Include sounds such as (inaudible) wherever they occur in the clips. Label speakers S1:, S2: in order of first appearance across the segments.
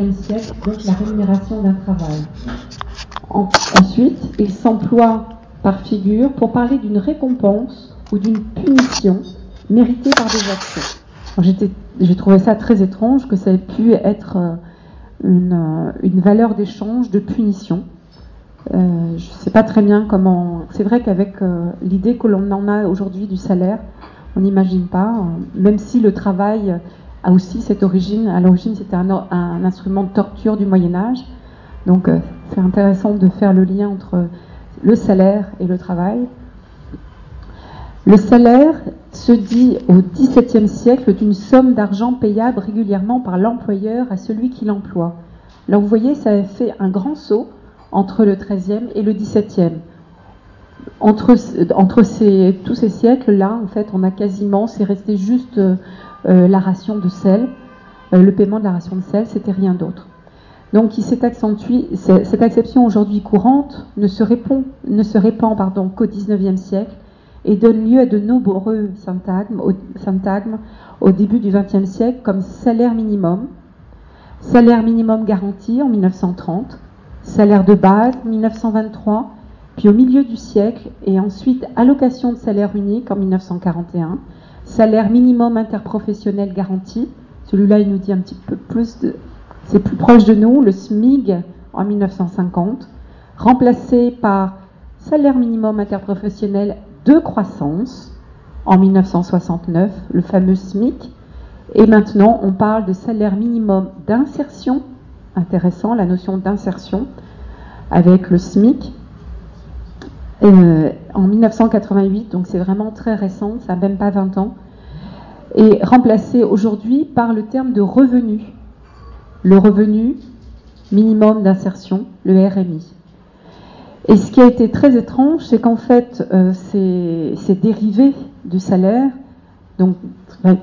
S1: XIXe siècle, donc la rémunération d'un travail. ensuite, il s'emploie par figure pour parler d'une récompense ou d'une punition méritée par des actions. J'ai trouvé ça très étrange que ça ait pu être euh, une, une valeur d'échange, de punition. Euh, je ne sais pas très bien comment. C'est vrai qu'avec euh, l'idée que l'on en a aujourd'hui du salaire, on n'imagine pas, même si le travail a aussi cette origine. À l'origine, c'était un, instrument de torture du Moyen Âge. Donc, c'est intéressant de faire le lien entre le salaire et le travail. Le salaire se dit au XVIIe siècle d'une somme d'argent payable régulièrement par l'employeur à celui qui l'emploie. Là, vous voyez, ça a fait un grand saut entre le XIIIe et le XVIIe. Entre, tous ces siècles-là, en fait, on a quasiment, c'est resté juste euh, la ration de sel, euh, le paiement de la ration de sel, c'était rien d'autre. Donc, cette acception aujourd'hui courante ne se, répond, ne se répand qu'au XIXe siècle et donne lieu à de nombreux syntagmes au, syntagmes au début du XXe siècle comme salaire minimum, salaire minimum garanti en 1930, salaire de base 1923, puis au milieu du siècle et ensuite allocation de salaire unique en 1941, salaire minimum interprofessionnel garanti, celui-là il nous dit un petit peu plus c'est plus proche de nous, le SMIG en 1950, remplacé par salaire minimum interprofessionnel de croissance en 1969, le fameux SMIC. Et maintenant, on parle de salaire minimum d'insertion, intéressant la notion d'insertion, avec le SMIC. Euh, en 1988, donc c'est vraiment très récent, ça n'a même pas 20 ans, et remplacé aujourd'hui par le terme de revenu le revenu minimum d'insertion, le RMI. Et ce qui a été très étrange, c'est qu'en fait, euh, ces, dérivés du salaire,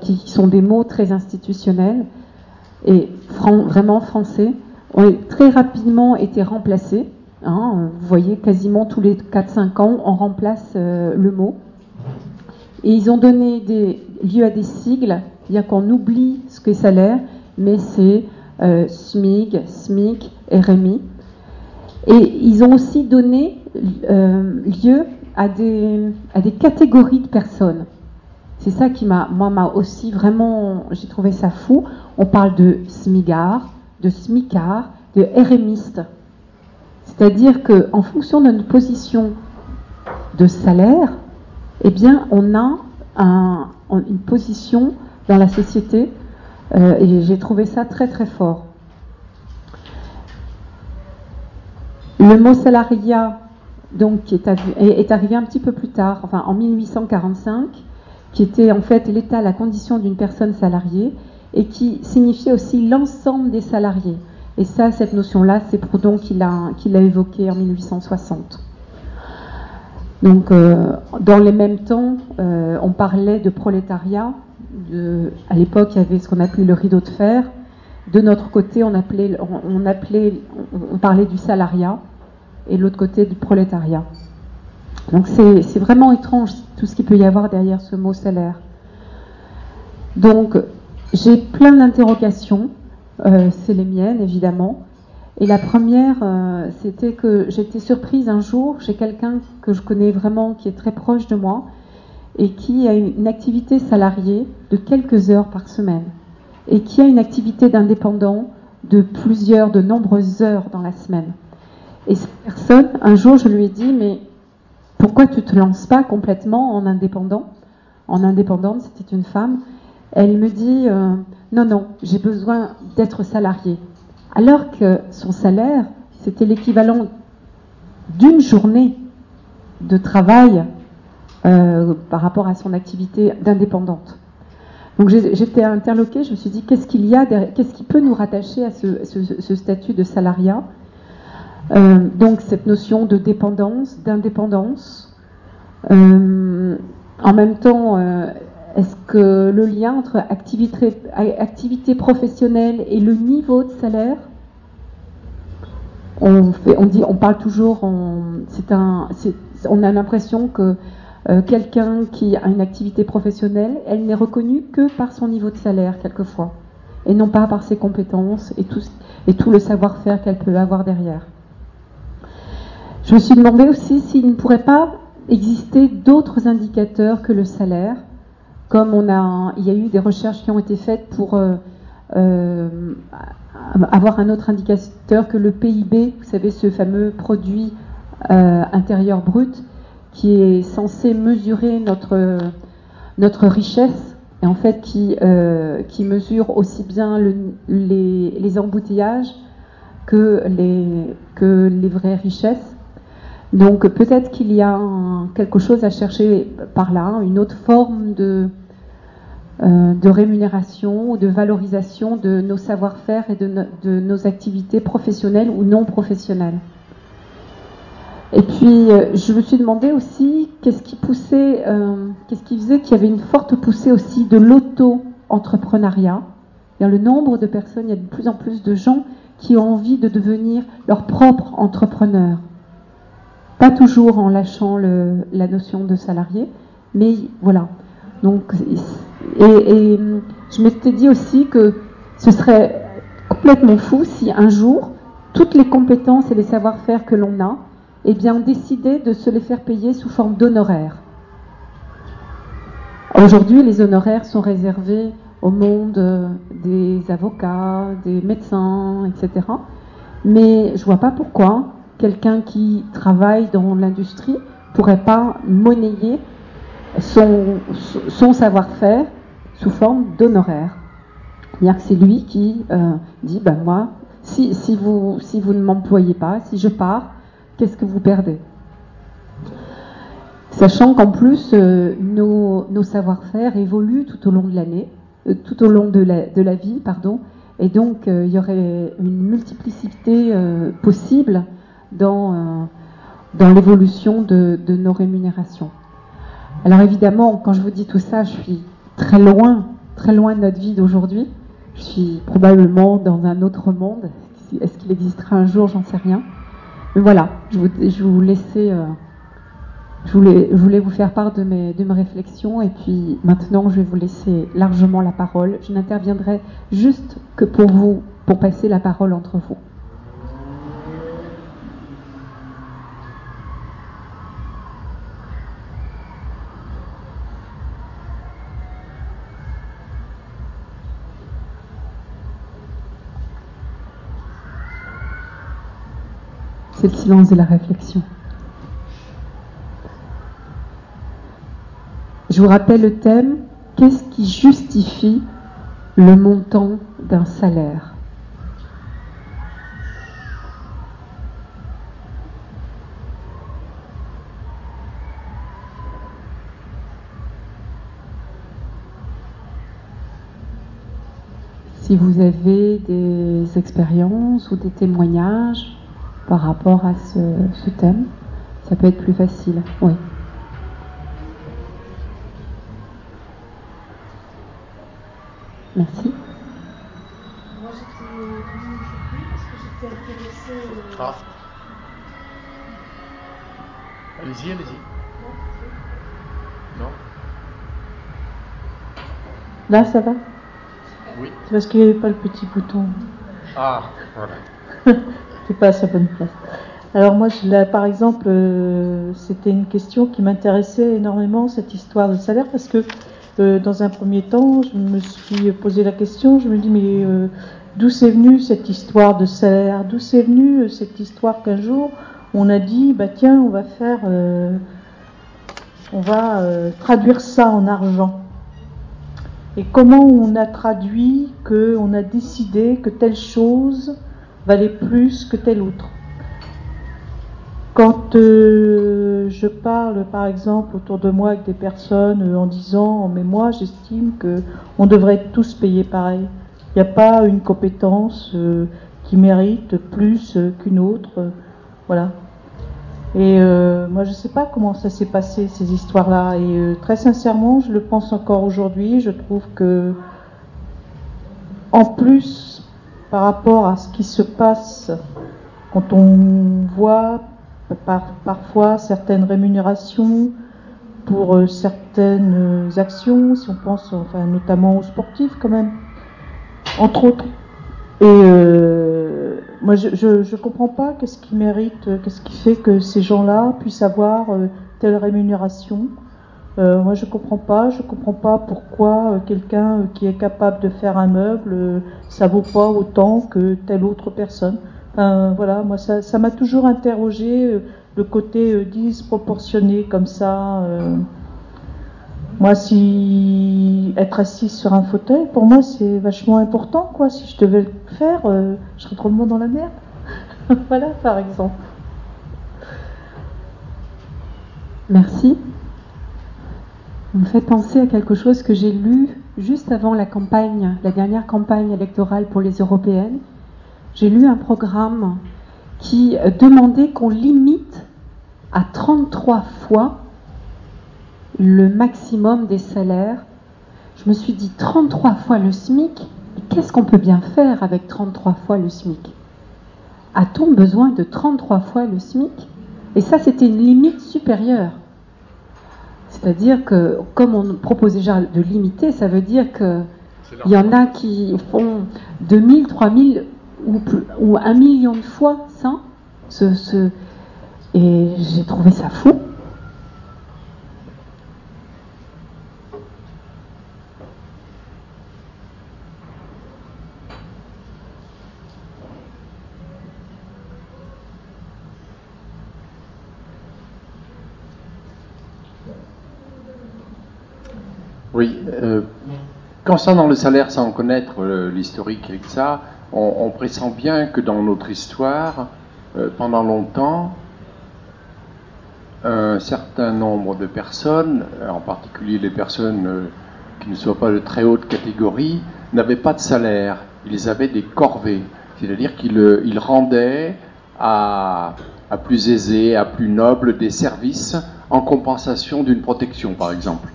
S1: qui sont des mots très institutionnels et vraiment français, ont très rapidement été remplacés. Hein. vous voyez, quasiment tous les 4-5 ans, on remplace euh, le mot. Et ils ont donné des, lieu à des sigles, c'est-à-dire qu'on oublie ce qu'est salaire, mais c'est euh, SMIG, SMIC, RMI. Et ils ont aussi donné euh, lieu à des, à des catégories de personnes. C'est ça qui m'a, moi, m'a aussi vraiment, j'ai trouvé ça fou. On parle de SMIGAR, de SMICAR, de RMiste. C'est-à-dire qu'en fonction de notre position de salaire, eh bien, on a une position dans la société euh, et j'ai trouvé ça très très fort. Le mot salariat, donc, qui est, arrivé un petit peu plus tard, enfin en 1845, qui était en fait l'état, la condition d'une personne salariée, et qui signifiait aussi l'ensemble des salariés. Et ça, cette notion-là, c'est Proudhon qui l'a, qui l'a évoqué en 1860. Donc, euh, dans les mêmes temps, euh, on parlait de prolétariat, à l'époque, il y avait ce qu'on appelait le rideau de fer. De notre côté, on, appelait, on, parlait du salariat et de l'autre côté du prolétariat. Donc c'est vraiment étrange tout ce qu'il peut y avoir derrière ce mot salaire. Donc j'ai plein d'interrogations, c'est les miennes évidemment. Et la première, euh, c'était que j'étais surprise un jour, j'ai quelqu'un que je connais vraiment qui est très proche de moi, et qui a une activité salariée de quelques heures par semaine et qui a une activité d'indépendant de plusieurs, de nombreuses heures dans la semaine. Et cette personne, un jour, je lui ai dit, mais pourquoi tu te lances pas complètement en indépendant? En indépendante, c'était une femme. Elle me dit, euh, non, non, j'ai besoin d'être salariée. Alors que son salaire, c'était l'équivalent d'une journée de travail euh, par rapport à son activité d'indépendante. Donc j'étais interloquée, je me suis dit qu'est-ce qu'il y a, qu'est-ce qui peut nous rattacher à ce, statut de salariat? Euh, Donc cette notion de dépendance, d'indépendance. En même temps, est-ce que le lien entre activité, professionnelle et le niveau de salaire on, dit, on parle toujours, on, un, on a l'impression que euh, quelqu'un qui a une activité professionnelle, elle n'est reconnue que par son niveau de salaire quelquefois. et non pas par ses compétences et tout, et tout le savoir-faire qu'elle peut avoir derrière. Je me suis demandé aussi s'il ne pourrait pas exister d'autres indicateurs que le salaire, comme il y a eu des recherches qui ont été faites pour euh, euh, avoir un autre indicateur que le PIB, vous savez, ce fameux produit euh, intérieur brut, qui est censé mesurer notre, richesse et en fait qui, mesure aussi bien les, embouteillages que les vraies richesses. Donc peut-être qu'il y a quelque chose à chercher par là, une autre forme de, euh, rémunération ou de valorisation de nos savoir-faire et de, nos activités professionnelles ou non professionnelles. Et puis, euh, je me suis demandé aussi qu'est-ce qui poussait, euh, qu'est-ce qui faisait qu'il y avait une forte poussée aussi de l'auto-entrepreneuriat. Le nombre de personnes, il y a de plus en plus de gens qui ont envie de devenir leur propre entrepreneur. Pas toujours en lâchant la notion de salarié, mais voilà. Donc, et, je m'étais dit aussi que ce serait complètement fou si un jour, toutes les compétences et les savoir-faire que l'on a, eh bien, on décidait de se les faire payer sous forme d'honoraires. Aujourd'hui, les honoraires sont réservés au monde des avocats, des médecins, etc. Mais je vois pas pourquoi quelqu'un qui travaille dans l'industrie pourrait pas monnayer son, savoir-faire sous forme d'honoraires. C'est-à-dire que c'est lui qui euh, dit, ben moi, si, vous, ne m'employez pas, si je pars, qu'est-ce que vous perdez? Sachant qu'en plus, euh, nos, savoir-faire évoluent tout au long de l'année, euh, tout au long la, de la vie, pardon, et donc il y aurait une multiplicité possible dans, euh, dans l'évolution de, nos rémunérations. Alors évidemment, quand je vous dis tout ça, je suis très loin, très loin de notre vie d'aujourd'hui. Je suis probablement dans un autre monde. Est-ce qu'il existera un jour J'en sais rien. Mais voilà, je, vous, je euh, je voulais vous faire part de mes, de mes réflexions et puis maintenant je vais vous laisser largement la parole. Je n'interviendrai juste que pour vous, pour passer la parole entre vous. C'est le silence de la réflexion. Je vous rappelle le thème, qu'est-ce qui justifie le montant d'un salaire? Si vous avez des expériences ou des témoignages, par rapport à ce, thème. Ça peut être plus facile. Oui. Merci. Moi, j'étais venue parce que j'étais intéressée. Euh, ah. Allez-y, allez-y. Non Là, ça va? Oui. C'est parce qu'il n'y avait pas le petit bouton. Ah, voilà. (laughs) pas à sa bonne place. Alors moi, je, par exemple, euh, c'était une question qui m'intéressait énormément, cette histoire de salaire, parce que euh, dans un premier temps, je me suis posé la question, je me dis, mais euh, d'où c'est venu cette histoire de salaire? D'où c'est venu cette histoire qu'un jour, on a dit, bah tiens, on va faire, on va traduire ça en argent et comment on a traduit que on a décidé que telle chose valait plus que tel autre. Quand euh, je parle, par exemple, autour de moi avec des personnes euh, en disant, mais moi, j'estime que on devrait tous payés pareil. Il n'y a pas une compétence euh, qui mérite plus qu'une autre, voilà. Et moi, je ne sais pas comment ça s'est passé ces histoires-là. Et très sincèrement, je le pense encore aujourd'hui. Je trouve que, en plus par rapport à ce qui se passe quand on voit parfois certaines rémunérations pour euh, certaines actions, si on pense enfin, notamment aux sportifs quand même.
S2: entre autres. Et euh, moi, je, je, comprends pas qu'est-ce qui mérite, qu'est-ce qui fait que ces gens-là puissent avoir telle rémunération. Moi, je comprends pas. Je comprends pas pourquoi quelqu'un qui est capable de faire un meuble, ça vaut pas autant que telle autre personne. Voilà, moi, ça m'a toujours interrogé le côté disproportionné comme ça. Moi, si être assise sur un fauteuil, pour moi, c'est vachement important, quoi. Si je devais le faire, euh, je serais monde dans la merde. (laughs) voilà, par exemple.
S1: Merci. Vous me fait penser à quelque chose que j'ai lu juste avant la campagne, la dernière campagne électorale pour les européennes. J'ai lu un programme qui demandait qu'on limite à 33 fois le maximum des salaires. Je me suis dit 33 fois le SMIC, qu'est-ce qu'on peut bien faire avec 33 fois le SMIC? A-t-on besoin de 33 fois le SMIC? Et ça, c'était une limite supérieure. C'est-à-dire que, comme on propose déjà de limiter, ça veut dire qu'il y en a qui font 2000, 3000 ou, ou un million de fois ça. ce, et j'ai trouvé ça fou.
S3: Oui. Euh, concernant le salaire, sans connaître euh, l'historique et ça, on, pressent bien que dans notre histoire, euh, pendant longtemps, un certain nombre de personnes, en particulier les personnes qui ne soient pas de très haute catégorie, n'avaient pas de salaire. Ils avaient des corvées, c'est-à-dire qu'ils rendaient à, à plus aisés, à plus nobles des services en compensation d'une protection, par exemple.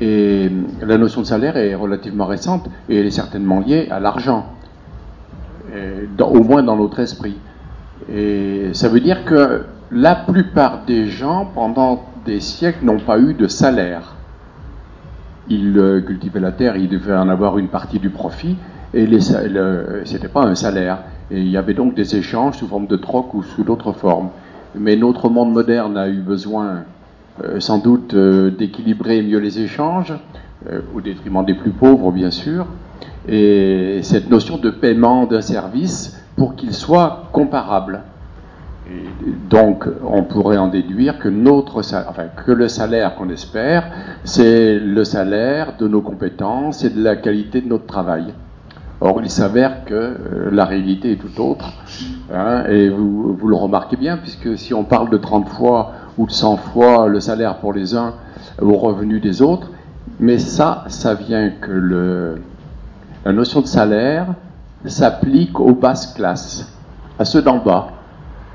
S3: Et la notion de salaire est relativement récente et elle est certainement liée à l'argent, au moins dans notre esprit. Et ça veut dire que la plupart des gens, pendant des siècles, n'ont pas eu de salaire. Ils euh, cultivaient la terre, ils devaient en avoir une partie du profit, et ce n'était pas un salaire. Et il y avait donc des échanges sous forme de troc ou sous d'autres formes. Mais notre monde moderne a eu besoin sans doute euh, d'équilibrer mieux les échanges, euh, au détriment des plus pauvres, bien sûr, et cette notion de paiement d'un service pour qu'il soit comparable. donc, on pourrait en déduire que, notre, enfin, que le salaire qu'on espère, c'est le salaire de nos compétences et de la qualité de notre travail. Or, il s'avère que la réalité est tout autre. Hein, et vous, vous, le remarquez bien, puisque si on parle de 30 fois ou de 100 fois le salaire pour les uns au revenu des autres. Mais ça, ça vient que le, la notion de salaire s'applique aux basses classes, à ceux d'en bas.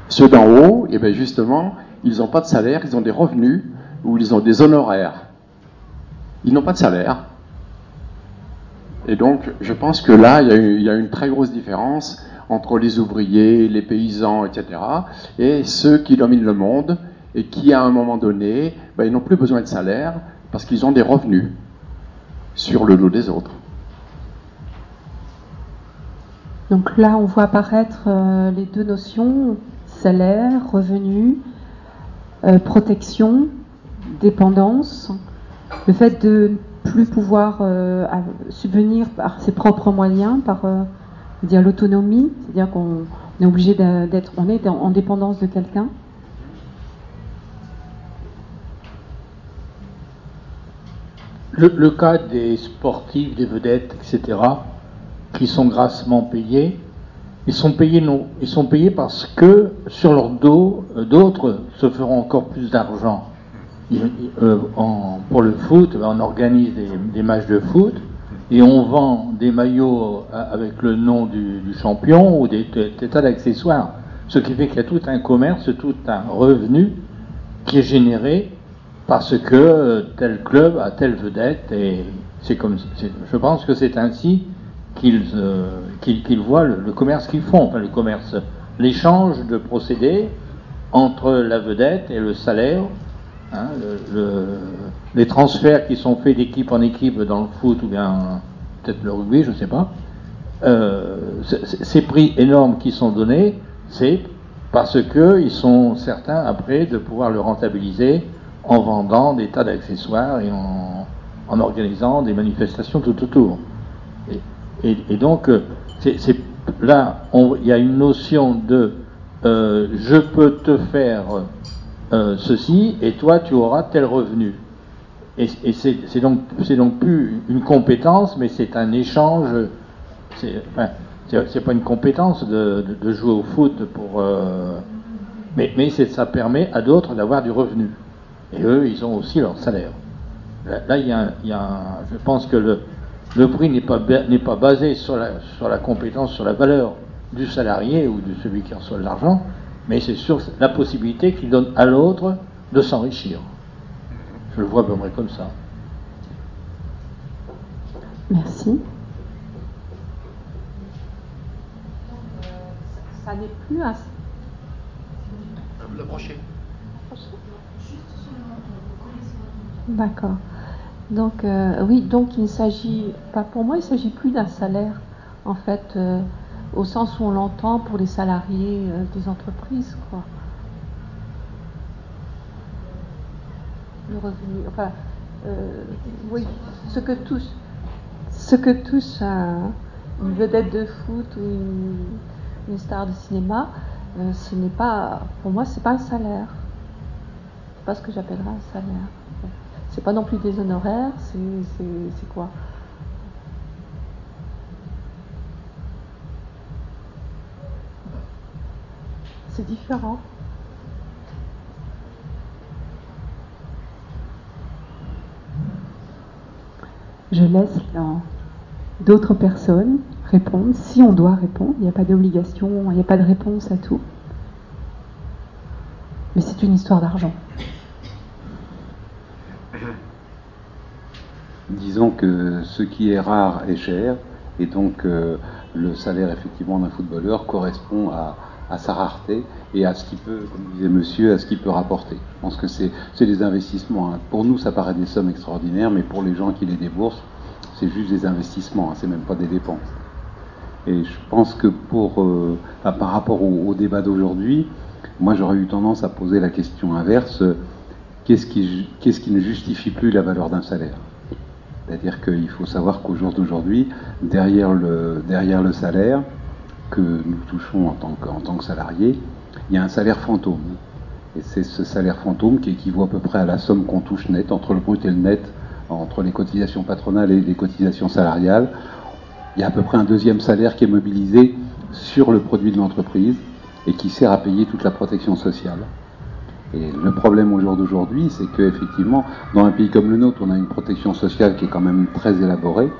S3: Ceux d'en haut, et eh bien justement, ils n'ont pas de salaire, ils ont des revenus ou ils ont des honoraires. Ils n'ont pas de salaire. Et donc, je pense que là, il y, a, une très grosse différence entre les ouvriers, les paysans, etc., et ceux qui dominent le monde et qui, à un moment donné, ben, n'ont plus besoin de salaire parce qu'ils ont des revenus sur le dos des autres.
S1: Donc là, on voit apparaître euh, les deux notions, salaire, revenu, euh, protection, dépendance, le fait de plus pouvoir euh, subvenir par ses propres moyens, par dire l'autonomie, c'est-à-dire qu'on est obligé d'être, on est en dépendance de quelqu'un.
S4: Le, cas des sportifs, des vedettes, etc., qui sont grassement payés, ils sont payés non, ils sont payés parce que sur leur dos, euh, d'autres se feront encore plus d'argent. Euh, pour le foot, on organise des, matchs de foot et on vend des maillots euh, avec le nom du, champion ou des, des tas d'accessoires. Ce qui fait qu'il y a tout un commerce, tout un revenu qui est généré parce que tel club a telle vedette et c'est comme je pense que c'est ainsi qu'ils euh, voient le, commerce qu'ils font, le commerce, l'échange de procédés entre la vedette et le salaire, hein, les transferts qui sont faits d'équipe en équipe dans le foot ou bien peut-être le rugby, je ne sais pas, ces prix énormes qui sont donnés, c'est parce qu'ils sont certains après de pouvoir le rentabiliser en vendant des tas d'accessoires et en, organisant des manifestations tout autour. Et, donc, c'est, là, il y a une notion de euh, je peux te faire euh, ceci et toi tu auras tel revenu. Et, c'est, donc, donc plus une compétence, mais c'est un échange. C'est, pas une compétence de, jouer au foot. Euh, mais, ça permet à d'autres d'avoir du revenu. Et eux, ils ont aussi leur salaire. Là, il y a, je pense que le, le prix n'est pas, pas basé sur la, sur la compétence, sur la valeur du salarié ou de celui qui reçoit l'argent, mais c'est sur la possibilité qu'il donne à l'autre de s'enrichir. Je le vois à peu près comme ça.
S1: Merci. Ça n'est plus un.
S3: Le prochain.
S1: D'accord. Donc euh, oui, donc il ne s'agit pas pour moi, il ne s'agit plus d'un salaire en fait, euh, au sens où on l'entend pour les salariés euh, des entreprises, quoi. Le revenu, enfin, oui, ce que touche, ce que touche une vedette de foot ou une, star de cinéma, ce n'est pas, pour moi, c'est pas un salaire. C'est pas ce que j'appellerais un salaire. C'est pas non plus des honoraires, c'est quoi? C'est différent. Je laisse d'autres personnes répondre, si on doit répondre. Il n'y a pas d'obligation, il n'y a pas de réponse à tout. Mais c'est une histoire d'argent. (coughs)
S5: Disons que ce qui est rare est cher, et donc euh, le salaire effectivement d'un footballeur correspond à, sa rareté et à ce qu'il peut, comme disait monsieur, à ce qu'il peut rapporter. Je pense que c'est des investissements. Hein. Pour nous, ça paraît des sommes extraordinaires, mais pour les gens qui les déboursent, c'est juste des investissements, hein, c'est même pas des dépenses. Et je pense que euh, par rapport au, débat d'aujourd'hui, moi j'aurais eu tendance à poser la question inverse qu'est-ce qui, ne justifie plus la valeur d'un salaire? C'est-à-dire qu'il faut savoir qu'au jour d'aujourd'hui, derrière le salaire que nous touchons en tant que, en tant que salariés, il y a un salaire fantôme. Et c'est ce salaire fantôme qui équivaut à peu près à la somme qu'on touche net, entre le brut et le net, entre les cotisations patronales et les cotisations salariales. Il y a à peu près un deuxième salaire qui est mobilisé sur le produit de l'entreprise et qui sert à payer toute la protection sociale. Et le problème au jour d'aujourd'hui, c'est qu'effectivement, dans un pays comme le nôtre, on a une protection sociale qui est quand même très élaborée.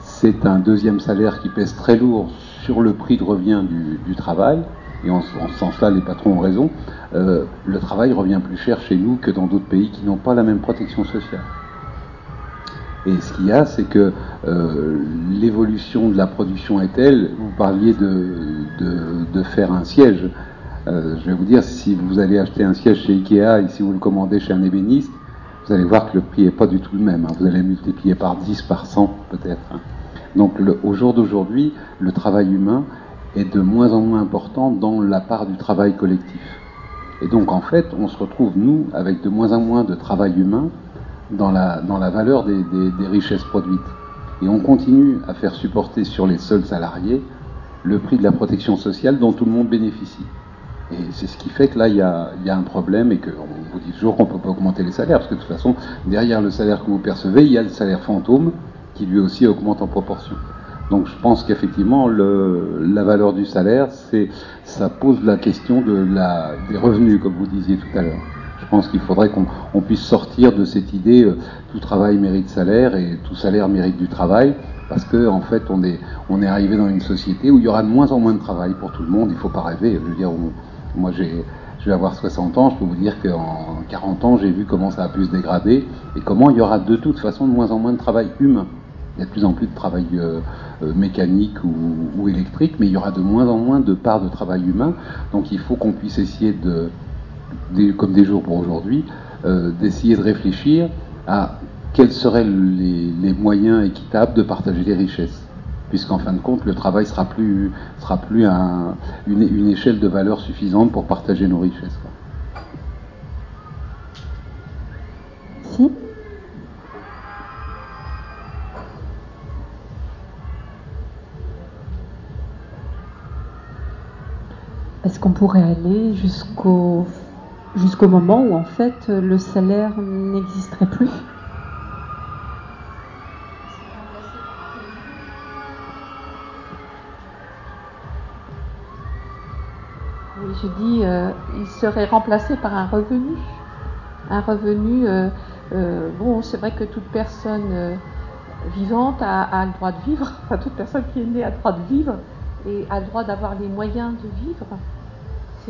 S5: C'est un deuxième salaire qui pèse très lourd sur le prix de revient du, travail. Et en, ce sens-là, les patrons ont raison. Euh, le travail revient plus cher chez nous que dans d'autres pays qui n'ont pas la même protection sociale. Et ce qu'il y a, c'est que euh, l'évolution de la production est telle, vous parliez de faire un siège, euh, je vais vous dire, si vous allez acheter un siège chez Ikea et si vous le commandez chez un ébéniste, vous allez voir que le prix n'est pas du tout le même. Hein. Vous allez multiplier par 10, par 100 peut-être. Hein. Donc au jour d'aujourd'hui, le travail humain est de moins en moins important dans la part du travail collectif. Et donc en fait, on se retrouve, nous, avec de moins en moins de travail humain dans la, valeur des, des richesses produites. Et on continue à faire supporter sur les seuls salariés le prix de la protection sociale dont tout le monde bénéficie. Et c'est ce qui fait que là, il y a, un problème et qu'on vous dit toujours qu'on ne peut pas augmenter les salaires, parce que de toute façon, derrière le salaire que vous percevez, il y a le salaire fantôme qui lui aussi augmente en proportion. Donc je pense qu'effectivement, la valeur du salaire, ça pose la question des revenus, comme vous disiez tout à l'heure. Je pense qu'il faudrait qu'on puisse sortir de cette idée euh, tout travail mérite salaire et tout salaire mérite du travail, parce que en fait, on est, on est arrivé dans une société où il y aura de moins en moins de travail pour tout le monde. Il ne faut pas rêver. Je veux dire, moi, j'ai, je vais avoir 60 ans, je peux vous dire qu'en 40 ans, j'ai vu comment ça a pu se dégrader et comment il y aura de toute façon de moins en moins de travail humain. Il y a de plus en plus de travail euh, euh, mécanique ou, électrique, mais il y aura de moins en moins de parts de travail humain. Donc il faut qu'on puisse essayer de, comme des jours pour aujourd'hui, euh, d'essayer de réfléchir à quels seraient les, moyens équitables de partager les richesses. puisqu'en fin de compte, le travail sera plus, sera plus un, une, une, échelle de valeur suffisante pour partager nos richesses.
S1: Si. Est-ce qu'on pourrait aller jusqu'au jusqu'au moment où en fait le salaire n'existerait plus? Oui, je dis, euh, il serait remplacé par un revenu. Un revenu, euh, euh, bon, c'est vrai que toute personne vivante a, a, le droit de vivre, (laughs) enfin toute personne qui est née a le droit de vivre et a le droit d'avoir les moyens de vivre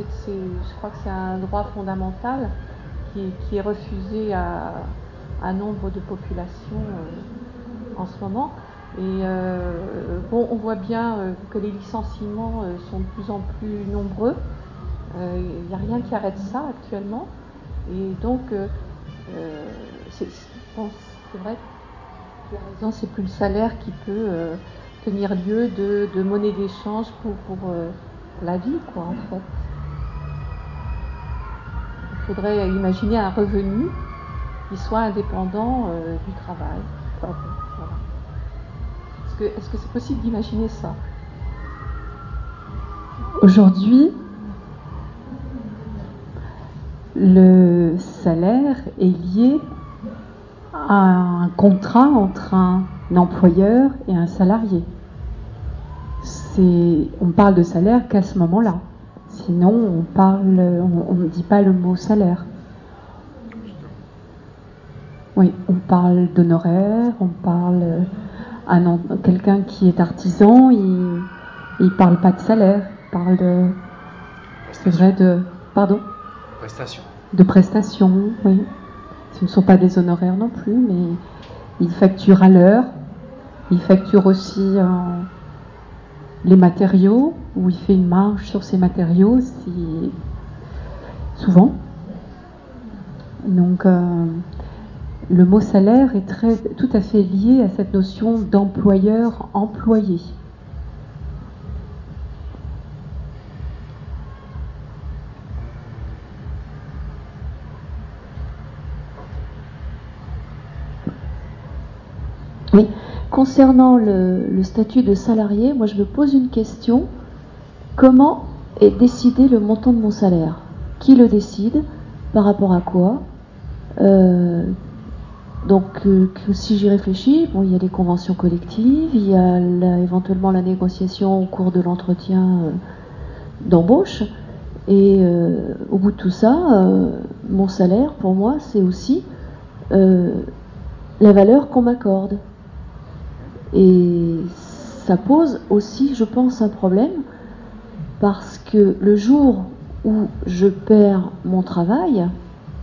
S1: je crois que c'est un droit fondamental qui est, refusé à, à, nombre de populations euh, en ce moment. Et euh, bon, on voit bien euh, que les licenciements sont de plus en plus nombreux. Il n'y a rien qui arrête ça actuellement. Et donc, c'est, vrai, raison, c'est plus le salaire qui peut tenir lieu de, de monnaie d'échange pour, pour la vie, quoi, en fait il faudrait imaginer un revenu qui soit indépendant euh, du travail. Est-ce que c'est possible d'imaginer ça? Aujourd'hui, le salaire est lié à un contrat entre un employeur et un salarié. On parle de salaire qu'à ce moment-là. Sinon, on parle, on ne dit pas le mot salaire. Oui, on parle d'honoraires, on parle à quelqu'un qui est artisan, il ne parle pas de salaire, il parle de, c'est vrai de, pardon?
S6: Prestation.
S1: De prestations, oui. Ce ne sont pas des honoraires non plus, mais il facture à l'heure. Il facture aussi les matériaux, où il fait une marge sur ces matériaux, si... souvent. Donc, euh, le mot salaire est très, tout à fait lié à cette notion d'employeur-employé. Concernant le, statut de salarié, moi je me pose une question. Comment est décidé le montant de mon salaire? Qui le décide? Par rapport à quoi? Euh, Donc euh, si j'y réfléchis, bon, il y a les conventions collectives, il y a éventuellement la négociation au cours de l'entretien euh, d'embauche. Et au bout de tout ça, mon salaire, pour moi, c'est aussi la valeur qu'on m'accorde. Et ça pose aussi, je pense, un problème parce que le jour où je perds mon travail,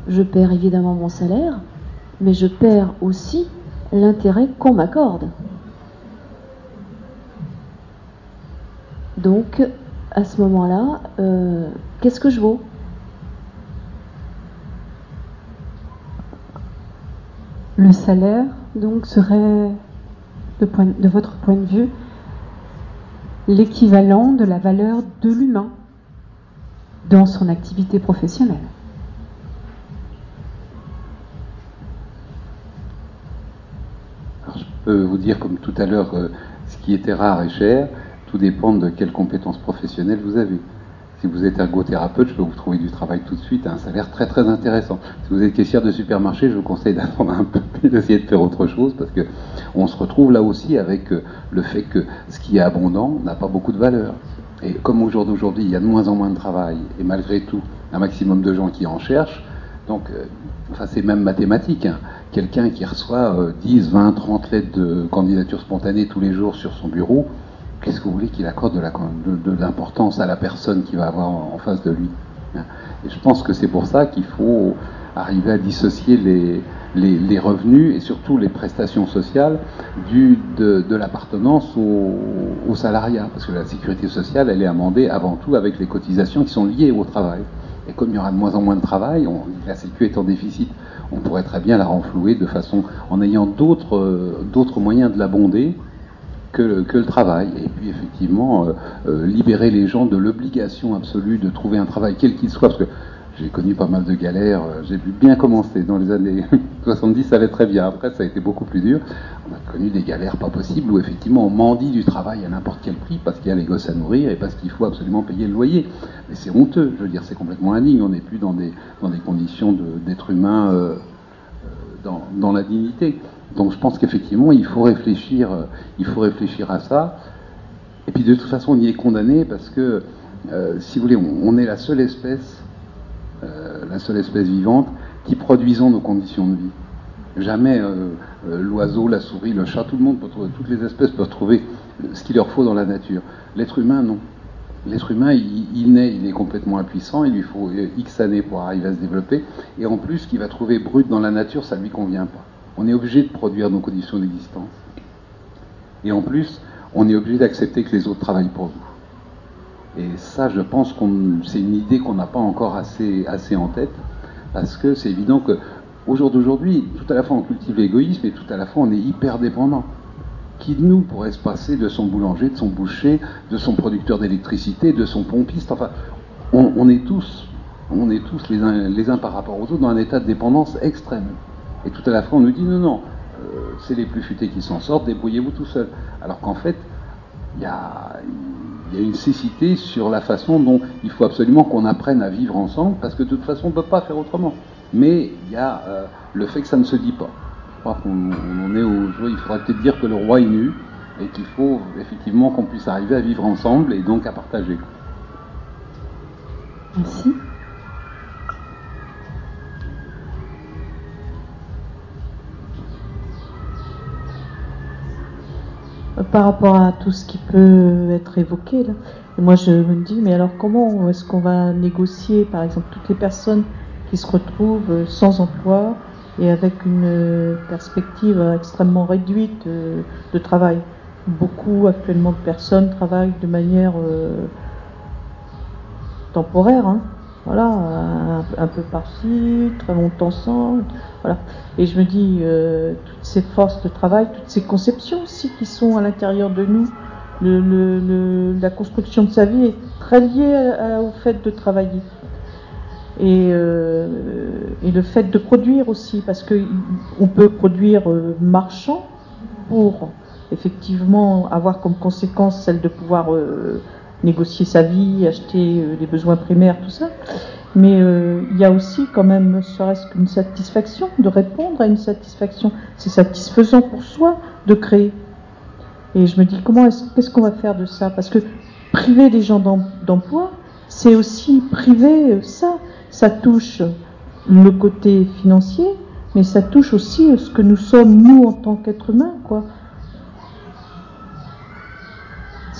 S1: je perds évidemment mon salaire, mais je perds aussi l'intérêt qu'on m'accorde. Donc, à ce moment-là, euh, qu'est-ce que je vaux? Le salaire, donc, serait de, votre point de vue, l'équivalent de la valeur de l'humain dans son activité professionnelle.
S5: Je peux vous dire, comme tout à l'heure, euh, ce qui était rare et cher, tout dépend de quelles compétences professionnelles vous avez. Si vous êtes ergothérapeute, je peux vous trouver du travail tout de suite à un salaire très très intéressant. Si vous êtes caissière de supermarché, je vous conseille (laughs) d'attendre un peu et d'essayer de faire autre chose parce que on se retrouve là aussi avec euh, le fait que ce qui est abondant n'a pas beaucoup de valeur. Et comme au jour d'aujourd'hui, il y a de moins en moins de travail et malgré tout, un maximum de gens qui en cherchent, donc euh, c'est même mathématique. Hein. Quelqu'un qui reçoit euh, 10, 20, 30 lettres de candidature spontanée tous les jours sur son bureau, qu'est-ce que vous voulez qu'il accorde de, l'importance à la personne qui va avoir en, face de lui Et je pense que c'est pour ça qu'il faut arriver à dissocier les, revenus et surtout les prestations sociales du, de, l'appartenance au, salariat. Parce que la sécurité sociale, elle est amendée avant tout avec les cotisations qui sont liées au travail. Et comme il y aura de moins en moins de travail, la sécu est en déficit, on pourrait très bien la renflouer de façon en ayant d'autres, d'autres moyens de l'abonder que, le travail. Et puis effectivement, libérer les gens de l'obligation absolue de trouver un travail, quel qu'il soit, parce que j'ai connu pas mal de galères. J'ai pu bien commencer dans les années (laughs) 70, ça allait très bien. Après, ça a été beaucoup plus dur. On a connu des galères pas possibles où effectivement on mendie du travail à n'importe quel prix parce qu'il y a les gosses à nourrir et parce qu'il faut absolument payer le loyer. Mais c'est honteux. Je veux dire, c'est complètement indigne. On n'est plus dans des, dans des conditions d'être humain euh, euh, dans, la dignité. Donc je pense qu'effectivement, il faut réfléchir, euh, il faut réfléchir à ça. Et puis de toute façon, on y est condamné parce que, si vous voulez, on est la seule espèce euh, la seule espèce vivante qui produisons nos conditions de vie. Jamais euh, euh, l'oiseau, la souris, le chat, tout le monde peut trouver, toutes les espèces peuvent trouver ce qu'il leur faut dans la nature. L'être humain, non. L'être humain, il, naît, il est complètement impuissant, il lui faut X années pour arriver à se développer, et en plus, ce qu'il va trouver brut dans la nature, ça ne lui convient pas. On est obligé de produire nos conditions d'existence. Et en plus, on est obligé d'accepter que les autres travaillent pour nous. Et ça, je pense que c'est une idée qu'on n'a pas encore assez, assez en tête, parce que c'est évident que au jour d'aujourd'hui, tout à la fois on cultive l'égoïsme et tout à la fois on est hyper dépendant. Qui de nous pourrait se passer de son boulanger, de son boucher, de son producteur d'électricité, de son pompiste? Enfin, on, est tous, on est tous les uns par rapport aux autres dans un état de dépendance extrême. Et tout à la fois on nous dit non, non, euh, c'est les plus futés qui s'en sortent, débrouillez-vous tout seul. Alors qu'en fait, il y a, une cécité sur la façon dont il faut absolument qu'on apprenne à vivre ensemble, parce que de toute façon, on ne peut pas faire autrement. Mais il y a euh, le fait que ça ne se dit pas. Je crois qu'on est au jeu, il faudrait peut-être dire que le roi est nu, et qu'il faut effectivement qu'on puisse arriver à vivre ensemble et donc à partager.
S1: Merci.
S2: Par rapport à tout ce qui peut être évoqué. Là. moi, je me dis, mais alors comment est-ce qu'on va négocier, par exemple, toutes les personnes qui se retrouvent sans emploi et avec une perspective extrêmement réduite de, travail? Beaucoup actuellement de personnes travaillent de manière euh, temporaire. Hein voilà, un, peu par-ci, très longtemps sans, voilà. Et je me dis, euh, toutes ces forces de travail, toutes ces conceptions aussi qui sont à l'intérieur de nous, le, la construction de sa vie est très liée au fait de travailler. Et, euh, et, le fait de produire aussi, parce qu'on peut produire euh, marchand pour effectivement avoir comme conséquence celle de pouvoir négocier sa vie, acheter euh, les besoins primaires, tout ça. Mais euh, il y a aussi quand même, serait-ce qu'une satisfaction, de répondre à une satisfaction. C'est satisfaisant pour soi de créer. Et je me dis, comment est-ce, qu'est-ce qu'on va faire de ça? Parce que priver les gens d'emploi, c'est aussi priver euh, ça. Ça touche le côté financier, mais ça touche aussi ce que nous sommes, nous, en tant qu'êtres humains, quoi.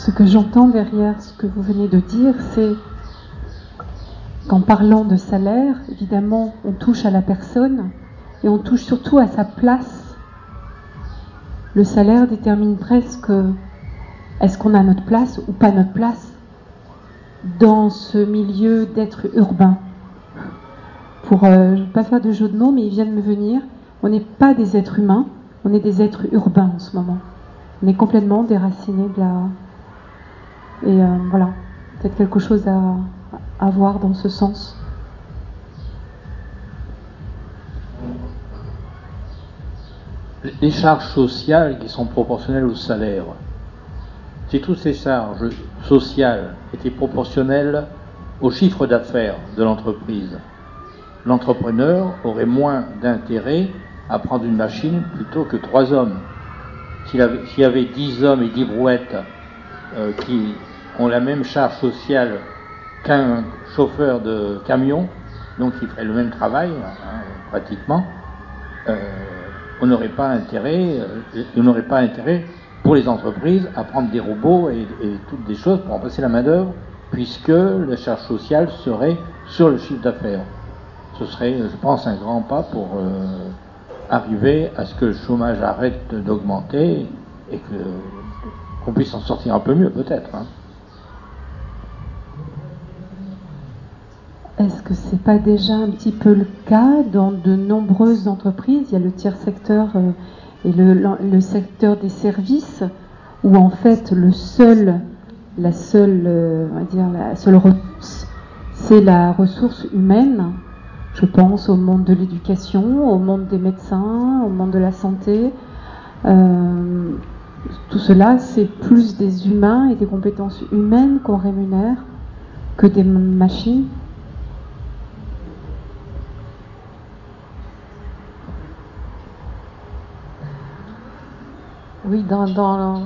S1: Ce que j'entends derrière ce que vous venez de dire, c'est qu'en parlant de salaire, évidemment, on touche à la personne et on touche surtout à sa place. Le salaire détermine presque est-ce qu'on a notre place ou pas notre place dans ce milieu d'être urbain. Pour ne euh, pas faire de jeu de mots, mais il vient de me venir, on n'est pas des êtres humains, on est des êtres urbains en ce moment. On est complètement déracinés de la, et euh, voilà, peut-être quelque chose à, voir dans ce sens.
S4: Les charges sociales qui sont proportionnelles au salaire. Si toutes ces charges sociales étaient proportionnelles au chiffre d'affaires de l'entreprise, l'entrepreneur aurait moins d'intérêt à prendre une machine plutôt que trois hommes. S'il y avait dix hommes et dix brouettes euh, qui ont la même charge sociale qu'un chauffeur de camion, donc qui ferait le même travail, hein, pratiquement, euh, on n'aurait pas intérêt, euh, on pour les entreprises à prendre des robots et, toutes des choses pour remplacer la main d'œuvre, puisque la charge sociale serait sur le chiffre d'affaires. Ce serait, je pense, un grand pas pour euh, arriver à ce que le chômage arrête d'augmenter et qu'on puisse en sortir un peu mieux, peut-être. Hein.
S1: Est-ce que c'est pas déjà un petit peu le cas dans de nombreuses entreprises? Il y a le tiers secteur euh, et le, secteur des services où en fait le seul, la seule, euh, on va dire, la seule ressource, c'est la ressource humaine. Je pense au monde de l'éducation, au monde des médecins, au monde de la santé. Euh, tout cela, c'est plus des humains et des compétences humaines qu'on rémunère que des machines. Oui, dans, dans,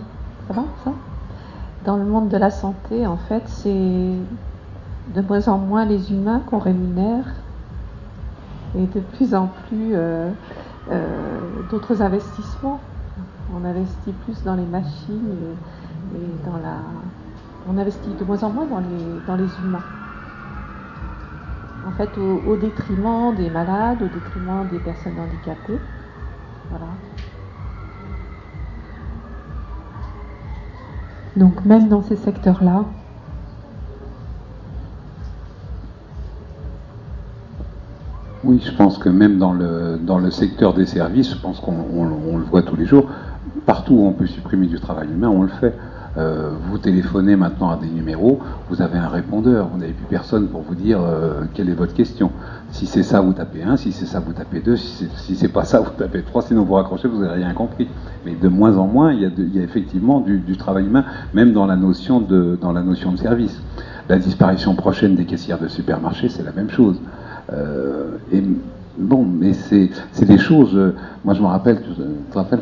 S1: dans le monde de la santé, en fait, c'est de moins en moins les humains qu'on rémunère et de plus en plus euh, euh, d'autres investissements. On investit plus dans les machines et, dans la. On investit de moins en moins dans les, dans les humains. En fait, au, au détriment des malades, au détriment des personnes handicapées. Voilà. Donc même dans ces secteurs-là,
S5: Oui, je pense que même dans le, secteur des services, je pense qu'on on, le voit tous les jours, partout où on peut supprimer du travail humain, on le fait. Euh, vous téléphonez maintenant à des numéros, vous avez un répondeur, vous n'avez plus personne pour vous dire euh, quelle est votre question. Si c'est ça, vous tapez 1, si c'est ça, vous tapez 2, si c'est pas ça, (laughs) vous tapez 3, sinon vous raccrochez, vous n'avez rien compris. Mais de moins en moins, il y a, effectivement du, du, travail humain, même dans la, notion de, dans la notion de service. La disparition prochaine des caissières de supermarché, c'est la même chose. Euh, et bon, mais c'est des choses. Euh, moi, je me rappelle, tu te rappelles,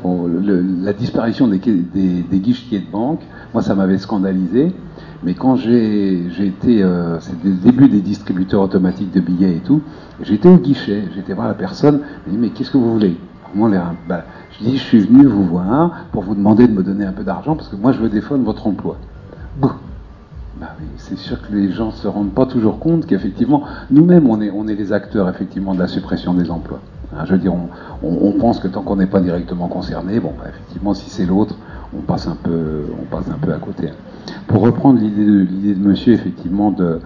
S5: la disparition des, des, guichetiers de banque, moi, ça m'avait scandalisé. Mais quand j'ai été, euh, c'est le début des distributeurs automatiques de billets et tout, j'étais au guichet, j'étais voir la personne, je mais qu'est-ce que vous voulez? Moi, bah, Je dis, je suis venu vous voir pour vous demander de me donner un peu d'argent parce que moi, je veux défendre votre emploi. Bah c'est sûr que les gens ne se rendent pas toujours compte qu'effectivement, nous-mêmes, on est, les acteurs effectivement de la suppression des emplois. Hein, je veux dire, on, pense que tant qu'on n'est pas directement concerné, bon, bah, effectivement, si c'est l'autre, on passe un peu, on passe un peu à côté. Pour reprendre l'idée de, Monsieur, effectivement, de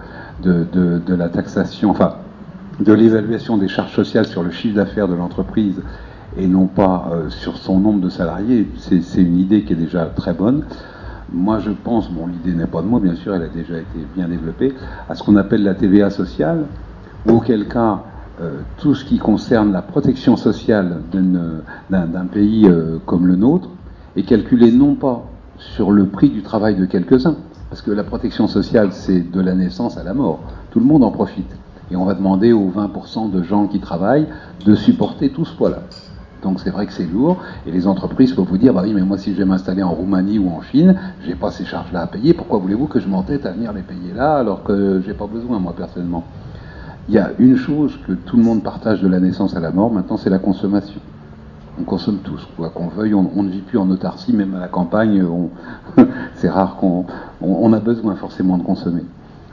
S5: la taxation, enfin, de l'évaluation des charges sociales sur le chiffre d'affaires de l'entreprise et non pas euh, sur son nombre de salariés, c'est une idée qui est déjà très bonne. Moi, je pense, bon, l'idée n'est pas de moi, bien sûr, elle a déjà été bien développée, à ce qu'on appelle la TVA sociale, ou auquel cas, tout ce qui concerne la protection sociale d'un pays euh, comme le nôtre est calculé non pas sur le prix du travail de quelques-uns, parce que la protection sociale, c'est de la naissance à la mort. Tout le monde en profite. Et on va demander aux 20% de gens qui travaillent de supporter tout ce poids-là. Donc c'est vrai que c'est lourd, et les entreprises peuvent vous dire, bah oui, mais moi si je vais m'installer en Roumanie ou en Chine, j'ai pas ces charges-là à payer, pourquoi voulez-vous que je m'entête à venir les payer là alors que j'ai pas besoin, moi personnellement? Il y a une chose que tout le monde partage de la naissance à la mort, maintenant c'est la consommation. On consomme tous, quoi qu'on veuille, on, ne vit plus en autarcie, même à la campagne, (laughs) c'est rare qu'on on, a besoin forcément de consommer.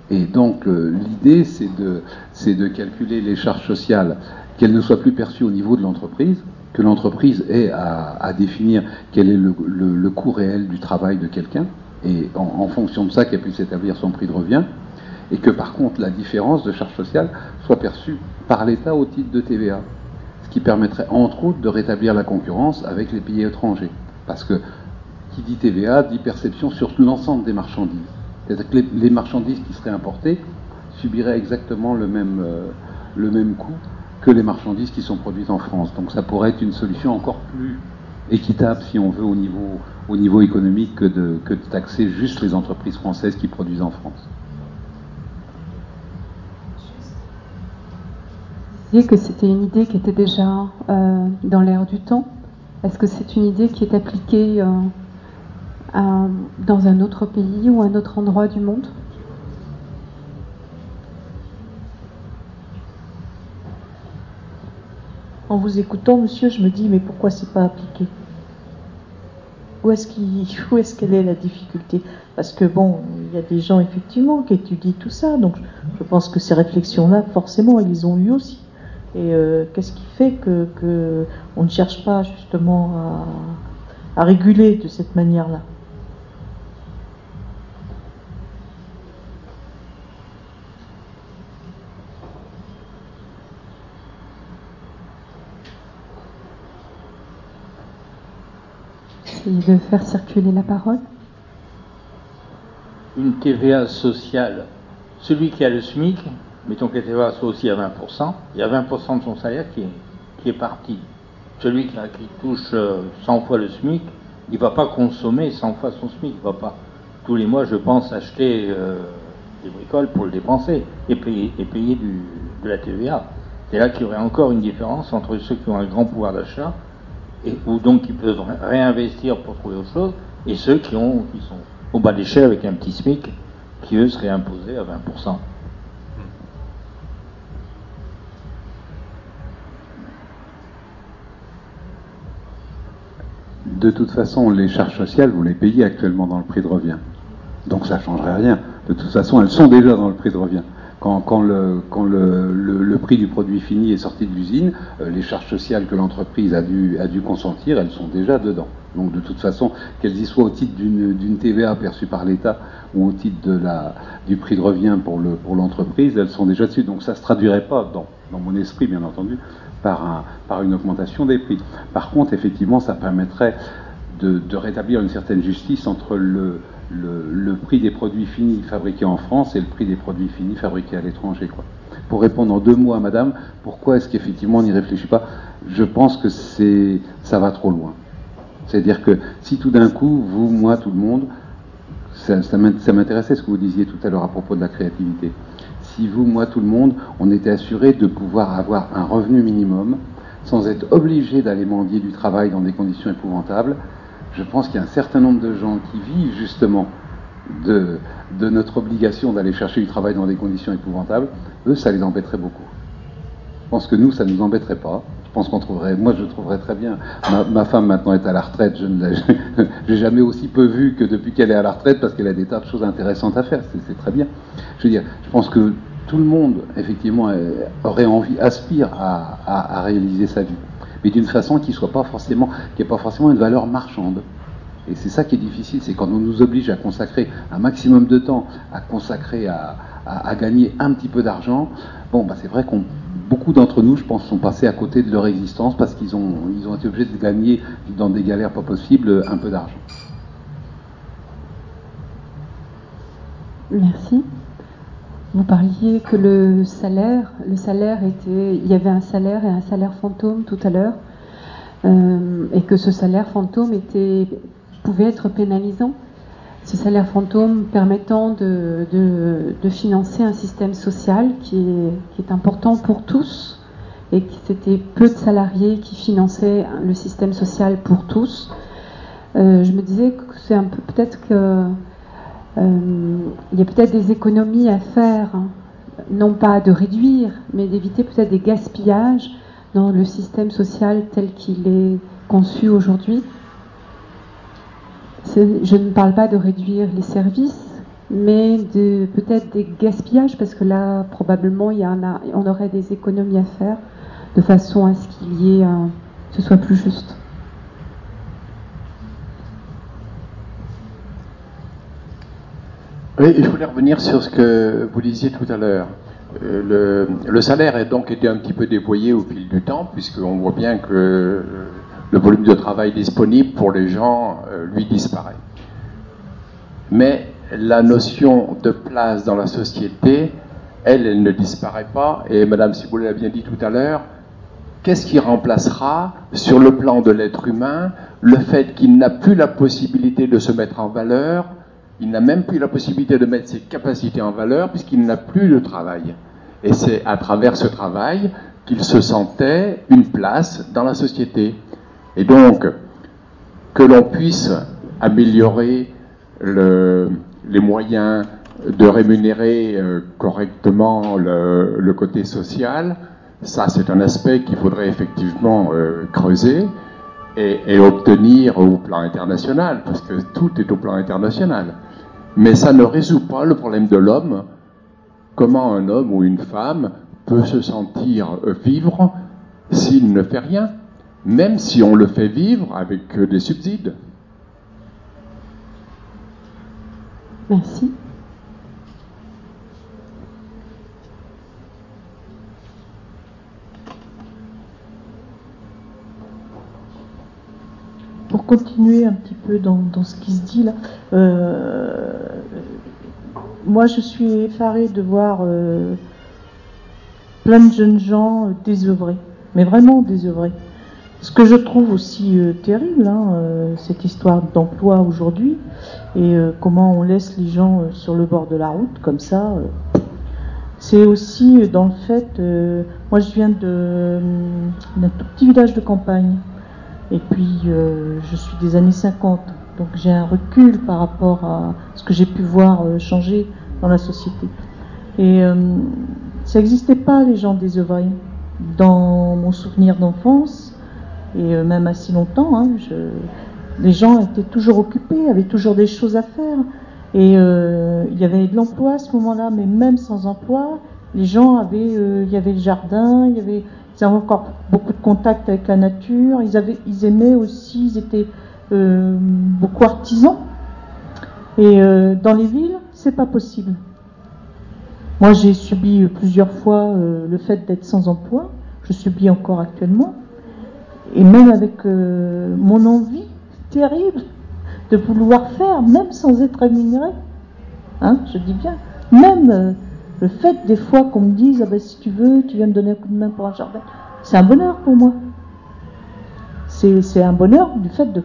S5: Et donc euh, l'idée, c'est de, de calculer les charges sociales, qu'elles ne soient plus perçues au niveau de l'entreprise, que l'entreprise ait à, définir quel est le, coût réel du travail de quelqu'un, et en, fonction de ça qu'elle puisse établir son prix de revient, et que par contre la différence de charge sociale soit perçue par l'État au titre de TVA, ce qui permettrait entre autres de rétablir la concurrence avec les pays étrangers, parce que qui dit TVA dit perception sur l'ensemble des marchandises. C'est-à-dire que les, marchandises qui seraient importées subiraient exactement le même, euh, le même coût que les marchandises qui sont produites en France. Donc ça pourrait être une solution encore plus équitable, si on veut, au niveau, au niveau économique que de, taxer juste les entreprises françaises qui produisent en France.
S1: Que c'était une idée qui était déjà euh, dans l'air du temps. Est-ce que c'est une idée qui est appliquée euh, dans un autre pays ou un autre endroit du monde?
S2: En vous écoutant, monsieur, je me dis, mais pourquoi c'est pas appliqué? (laughs) Où est-ce qu'elle est, qu'elle est la difficulté? Parce que bon, il y a des gens effectivement qui étudient tout ça, donc je pense que ces réflexions-là, forcément, ils ont eu aussi. Et euh, qu'est-ce qui fait que, ne cherche pas justement à réguler de cette manière-là?
S1: De faire circuler la parole.
S4: Une TVA sociale. Celui qui a le SMIC, mettons que la TVA soit aussi à 20%, il y a 20% de son salaire qui est, parti. Celui qui, touche 100 euh, fois le SMIC, il ne va pas consommer 100 fois son SMIC. Il va pas tous les mois, je pense, acheter euh, des bricoles pour le dépenser et payer, de la TVA. C'est là qu'il y aurait encore une différence entre ceux qui ont un grand pouvoir d'achat et ou donc qui peuvent réinvestir pour trouver autre chose et ceux qui, ont, qui sont au bas de l'échelle avec un petit SMIC qui eux seraient imposés à 20%.
S5: De toute façon, les charges sociales, vous les payez actuellement dans le prix de revient. Donc ça ne changerait rien. De toute façon, elles sont déjà dans le prix de revient. Quand, le, prix du produit fini est sorti de l'usine, euh, les charges sociales que l'entreprise a dû, consentir, elles sont déjà dedans. Donc de toute façon, qu'elles y soient au titre d'une TVA perçue par l'État ou au titre du prix de revient pour l'entreprise, elles sont déjà dessus. Donc ça ne se traduirait pas, dans, mon esprit bien entendu, par, un, par une augmentation des prix. Par contre, effectivement, ça permettrait de rétablir une certaine justice entre le, le, prix des produits finis fabriqués en France et le prix des produits finis fabriqués à l'étranger. Pour répondre en deux mots à madame, pourquoi est-ce qu'effectivement on n'y réfléchit pas? Je pense que c'est, ça va trop loin. C'est-à-dire que si tout d'un coup, vous, moi, tout le monde, ça, ça m'intéressait ce que vous disiez tout à l'heure à propos de la créativité. Si vous, moi, tout le monde, on était assuré de pouvoir avoir un revenu minimum sans être obligé d'aller mendier du travail dans des conditions épouvantables, je pense qu'il y a un certain nombre de gens qui vivent justement de, notre obligation d'aller chercher du travail dans des conditions épouvantables, eux, ça les embêterait beaucoup. Je pense que nous, ça ne nous embêterait pas. Je pense qu'on trouverait, moi je trouverais très bien. Ma, femme maintenant est à la retraite, je ne l'ai (laughs) jamais aussi peu vue que depuis qu'elle est à la retraite parce qu'elle a des tas de choses intéressantes à faire, c'est très bien. Je veux dire, je pense que tout le monde, effectivement, aurait envie, aspire à réaliser sa vie mais d'une façon qui soit pas forcément, qui pas forcément une valeur marchande. Et c'est ça qui est difficile, c'est quand on nous oblige à consacrer un maximum de temps, à consacrer à, gagner un petit peu d'argent. Bon, bah c'est vrai qu'on beaucoup d'entre nous, je pense, sont passés à côté de leur existence parce qu'ils ont, ils ont été obligés de gagner dans des galères pas possibles un peu d'argent.
S1: Merci. Vous parliez que le salaire, le salaire était, il y avait un salaire et un salaire fantôme tout à l'heure, euh, et que ce salaire fantôme était, pouvait être pénalisant. Ce salaire fantôme permettant de, financer un système social qui est, important pour tous, et que c'était peu de salariés qui finançaient le système social pour tous. Euh, je me disais que c'est un peu peut-être que il y a peut-être des économies à faire, hein. non pas de réduire, mais d'éviter peut-être des gaspillages dans le système social tel qu'il est conçu aujourd'hui. Je ne parle pas de réduire les services, mais de peut-être des gaspillages, parce que là, probablement, on aurait des économies à faire, de façon à ce qu'il y ait, ce soit plus juste.
S3: Oui, je voulais revenir sur ce que vous disiez tout à l'heure. Euh, le, salaire a donc été un petit peu déployé au fil du temps, puisqu'on voit bien que le volume de travail disponible pour les gens, euh, lui, disparaît. Mais la notion de place dans la société, elle, elle ne disparaît pas. Et Madame Ciboulé l'a bien dit tout à l'heure, qu'est-ce qui remplacera, sur le plan de l'être humain, le fait qu'il n'a plus la possibilité de se mettre en valeur, il n'a même plus la possibilité de mettre ses capacités en valeur puisqu'il n'a plus de travail. Et c'est à travers ce travail qu'il se sentait une place dans la société. Et donc, que l'on puisse améliorer les moyens de rémunérer euh, correctement le, côté social, ça c'est un aspect qu'il faudrait effectivement euh, creuser et, obtenir au plan international, parce que tout est au plan international. Mais ça ne résout pas le problème de l'homme. Comment un homme ou une femme peut se sentir vivre s'il ne fait rien, même si on le fait vivre avec des subsides?
S1: Merci.
S2: Pour continuer un petit peu dans, ce qui se dit là, euh, moi je suis effarée de voir euh, plein de jeunes gens désœuvrés, mais vraiment désœuvrés. Ce que je trouve aussi terrible, hein, cette histoire d'emploi aujourd'hui, et comment on laisse les gens sur le bord de la route comme ça. c'est aussi dans le fait, moi je viens d'un tout petit village de campagne, et puis, euh, je suis des années 50, donc j'ai un recul par rapport à ce que j'ai pu voir euh, changer dans la société. Et euh, ça n'existait pas, les gens désœuvrés. Dans mon souvenir d'enfance, et même assez longtemps, hein, les gens étaient toujours occupés, avaient toujours des choses à faire. Et il y avait de l'emploi à ce moment-là, mais même sans emploi, les gens avaient, il y avait le jardin, il y avait ils avaient encore beaucoup de contact avec la nature. Ils, aimaient aussi, ils étaient euh, beaucoup artisans. Et euh, dans les villes, c'est pas possible. Moi, j'ai subi plusieurs fois euh, le fait d'être sans emploi. Je subis encore actuellement. Et même avec mon envie terrible de vouloir faire, même sans être rémunéré. Hein, je dis bien. Même le fait des fois qu'on me dise ah ben, si tu veux, tu viens me donner un coup de main pour un jardin, c'est un bonheur pour moi. C'est un bonheur du fait de,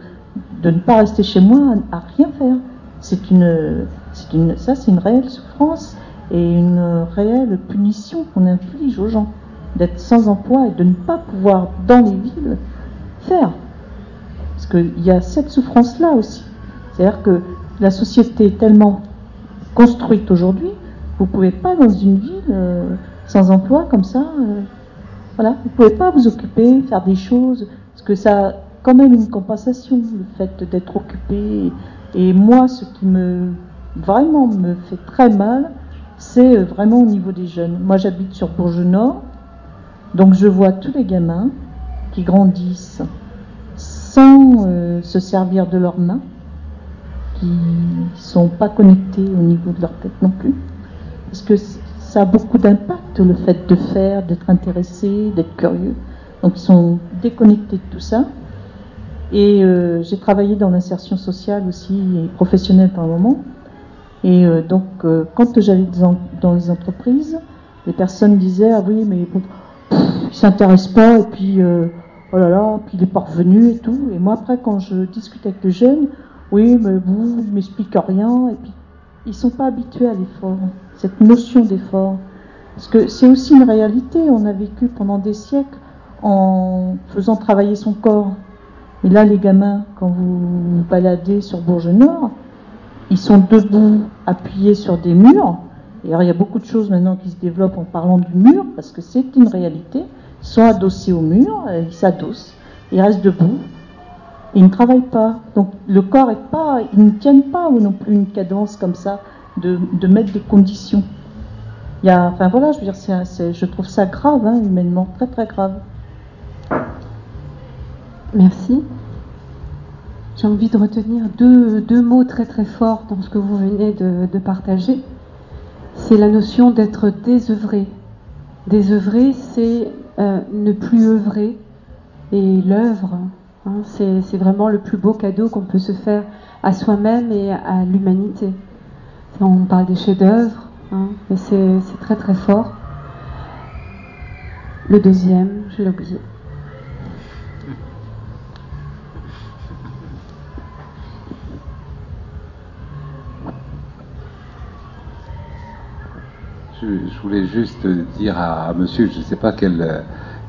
S2: ne pas rester chez moi à, rien faire. C'est une, une, ça c'est une réelle souffrance et une réelle punition qu'on inflige aux gens d'être sans emploi et de ne pas pouvoir dans les villes faire. Parce qu'il y a cette souffrance-là aussi. C'est-à-dire que la société est tellement construite aujourd'hui vous pouvez pas dans une ville euh, sans emploi comme ça. Euh, voilà, vous pouvez pas vous occuper, faire des choses, parce que ça a quand même une compensation, le fait d'être occupé. Et moi, ce qui me vraiment me fait très mal, c'est euh, vraiment au niveau des jeunes. Moi, j'habite sur Bourges Nord, donc je vois tous les gamins qui grandissent sans se servir de leurs mains, qui sont pas connectés au niveau de leur tête non plus parce que ça a beaucoup d'impact, le fait de faire, d'être intéressé, d'être curieux. Donc ils sont déconnectés de tout ça. Et euh, j'ai travaillé dans l'insertion sociale aussi et professionnelle par moment. Et euh, donc euh, quand j'allais dans les entreprises, les personnes disaient ah oui mais bon, il s'intéresse pas et puis oh là là, puis il est pas revenu et tout. Et moi après quand je discute avec les jeunes, oui mais vous, ne m'expliquez rien et puis ils sont pas habitués à l'effort cette notion d'effort. Parce que c'est aussi une réalité, on a vécu pendant des siècles en faisant travailler son corps. Et là, les gamins, quand vous baladez sur Bourges Nord, ils sont debout, appuyés sur des murs. Et alors, il y a beaucoup de choses maintenant qui se développent en parlant du mur, parce que c'est une réalité. Ils sont adossés au mur, ils s'adossent, ils restent debout, ils ne travaillent pas. Donc, le corps est pas, ils ne tiennent pas ou non plus une cadence comme ça de, mettre des conditions. Il y a, enfin voilà, je veux dire, je trouve ça grave, hein, humainement, très très grave.
S1: Merci. J'ai envie de retenir deux, deux, mots très très forts dans ce que vous venez de, partager. C'est la notion d'être désœuvré. Désœuvré, c'est euh, ne plus œuvrer. Et l'œuvre, hein, c'est vraiment le plus beau cadeau qu'on peut se faire à soi-même et à l'humanité. On parle des chefs-d'œuvre, hein, mais c'est très très fort. Le deuxième, je l'ai oublié.
S5: Je, voulais juste dire à, monsieur, je ne sais pas quel,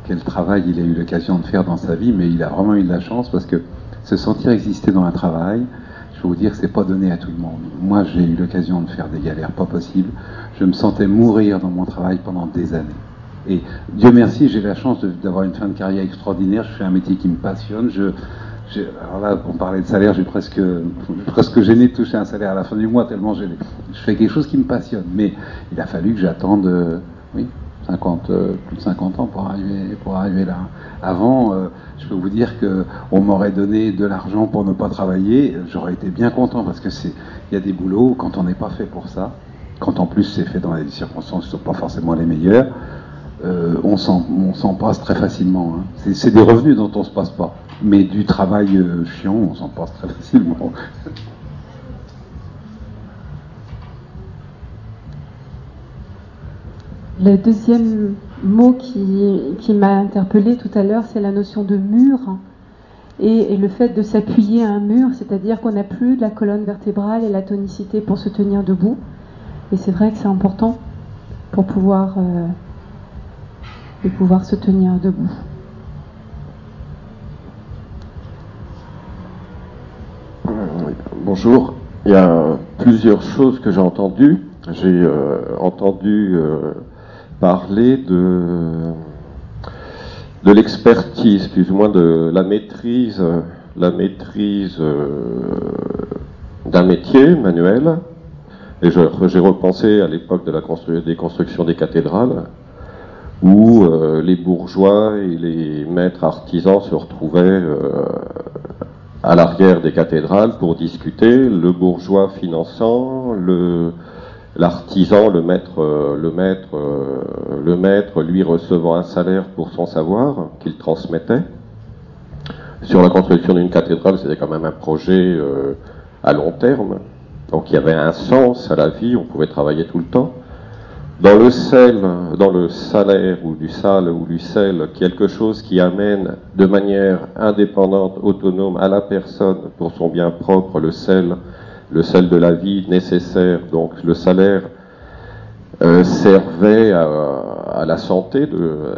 S5: quel travail il a eu l'occasion de faire dans sa vie, mais il a vraiment eu de la chance parce que se sentir exister dans un travail, vous dire que c'est pas donné à tout le monde. Moi, j'ai eu l'occasion de faire des galères pas possibles. Je me sentais mourir dans mon travail pendant des années. Et Dieu merci, j'ai la chance d'avoir une fin de carrière extraordinaire. Je fais un métier qui me passionne. Alors là, on parlait de salaire, j'ai presque, presque gêné de toucher un salaire à la fin du mois, tellement. Je fais quelque chose qui me passionne. Mais il a fallu que j'attende, euh, oui, 50, euh, plus de 50 ans pour arriver, pour arriver là. Avant, euh, je peux vous dire que on m'aurait donné de l'argent pour ne pas travailler, j'aurais été bien content parce que c'est, il y a des boulots quand on n'est pas fait pour ça, quand en plus c'est fait dans des circonstances qui ne sont pas forcément les meilleures, euh, on s'en passe très facilement. Hein. C'est des revenus dont on se passe pas. Mais du travail chiant, on s'en passe très facilement. (laughs)
S1: Le deuxième mot qui, m'a interpellé tout à l'heure, c'est la notion de mur et, le fait de s'appuyer à un mur, c'est-à-dire qu'on n'a plus la colonne vertébrale et la tonicité pour se tenir debout. Et c'est vrai que c'est important pour pouvoir, euh, se tenir debout.
S6: Bonjour. Il y a plusieurs choses que j'ai entendues. J'ai euh, entendu euh, parler de, l'expertise, plus ou moins de la maîtrise, la maîtrise euh, d'un métier manuel. Et j'ai repensé à l'époque des constructions des cathédrales, où euh, les bourgeois et les maîtres artisans se retrouvaient euh, à l'arrière des cathédrales pour discuter, le bourgeois finançant, le l'artisan, le maître, euh, le maître, euh, le maître, lui recevant un salaire pour son savoir qu'il transmettait. Sur la construction d'une cathédrale, c'était quand même un projet euh, à long terme, donc il y avait un sens à la vie, on pouvait travailler tout le temps. Dans le sel, dans le salaire ou du sale ou du sel, quelque chose qui amène de manière indépendante, autonome à la personne pour son bien propre le sel, le sel de la vie nécessaire, donc le salaire euh, servait à, la santé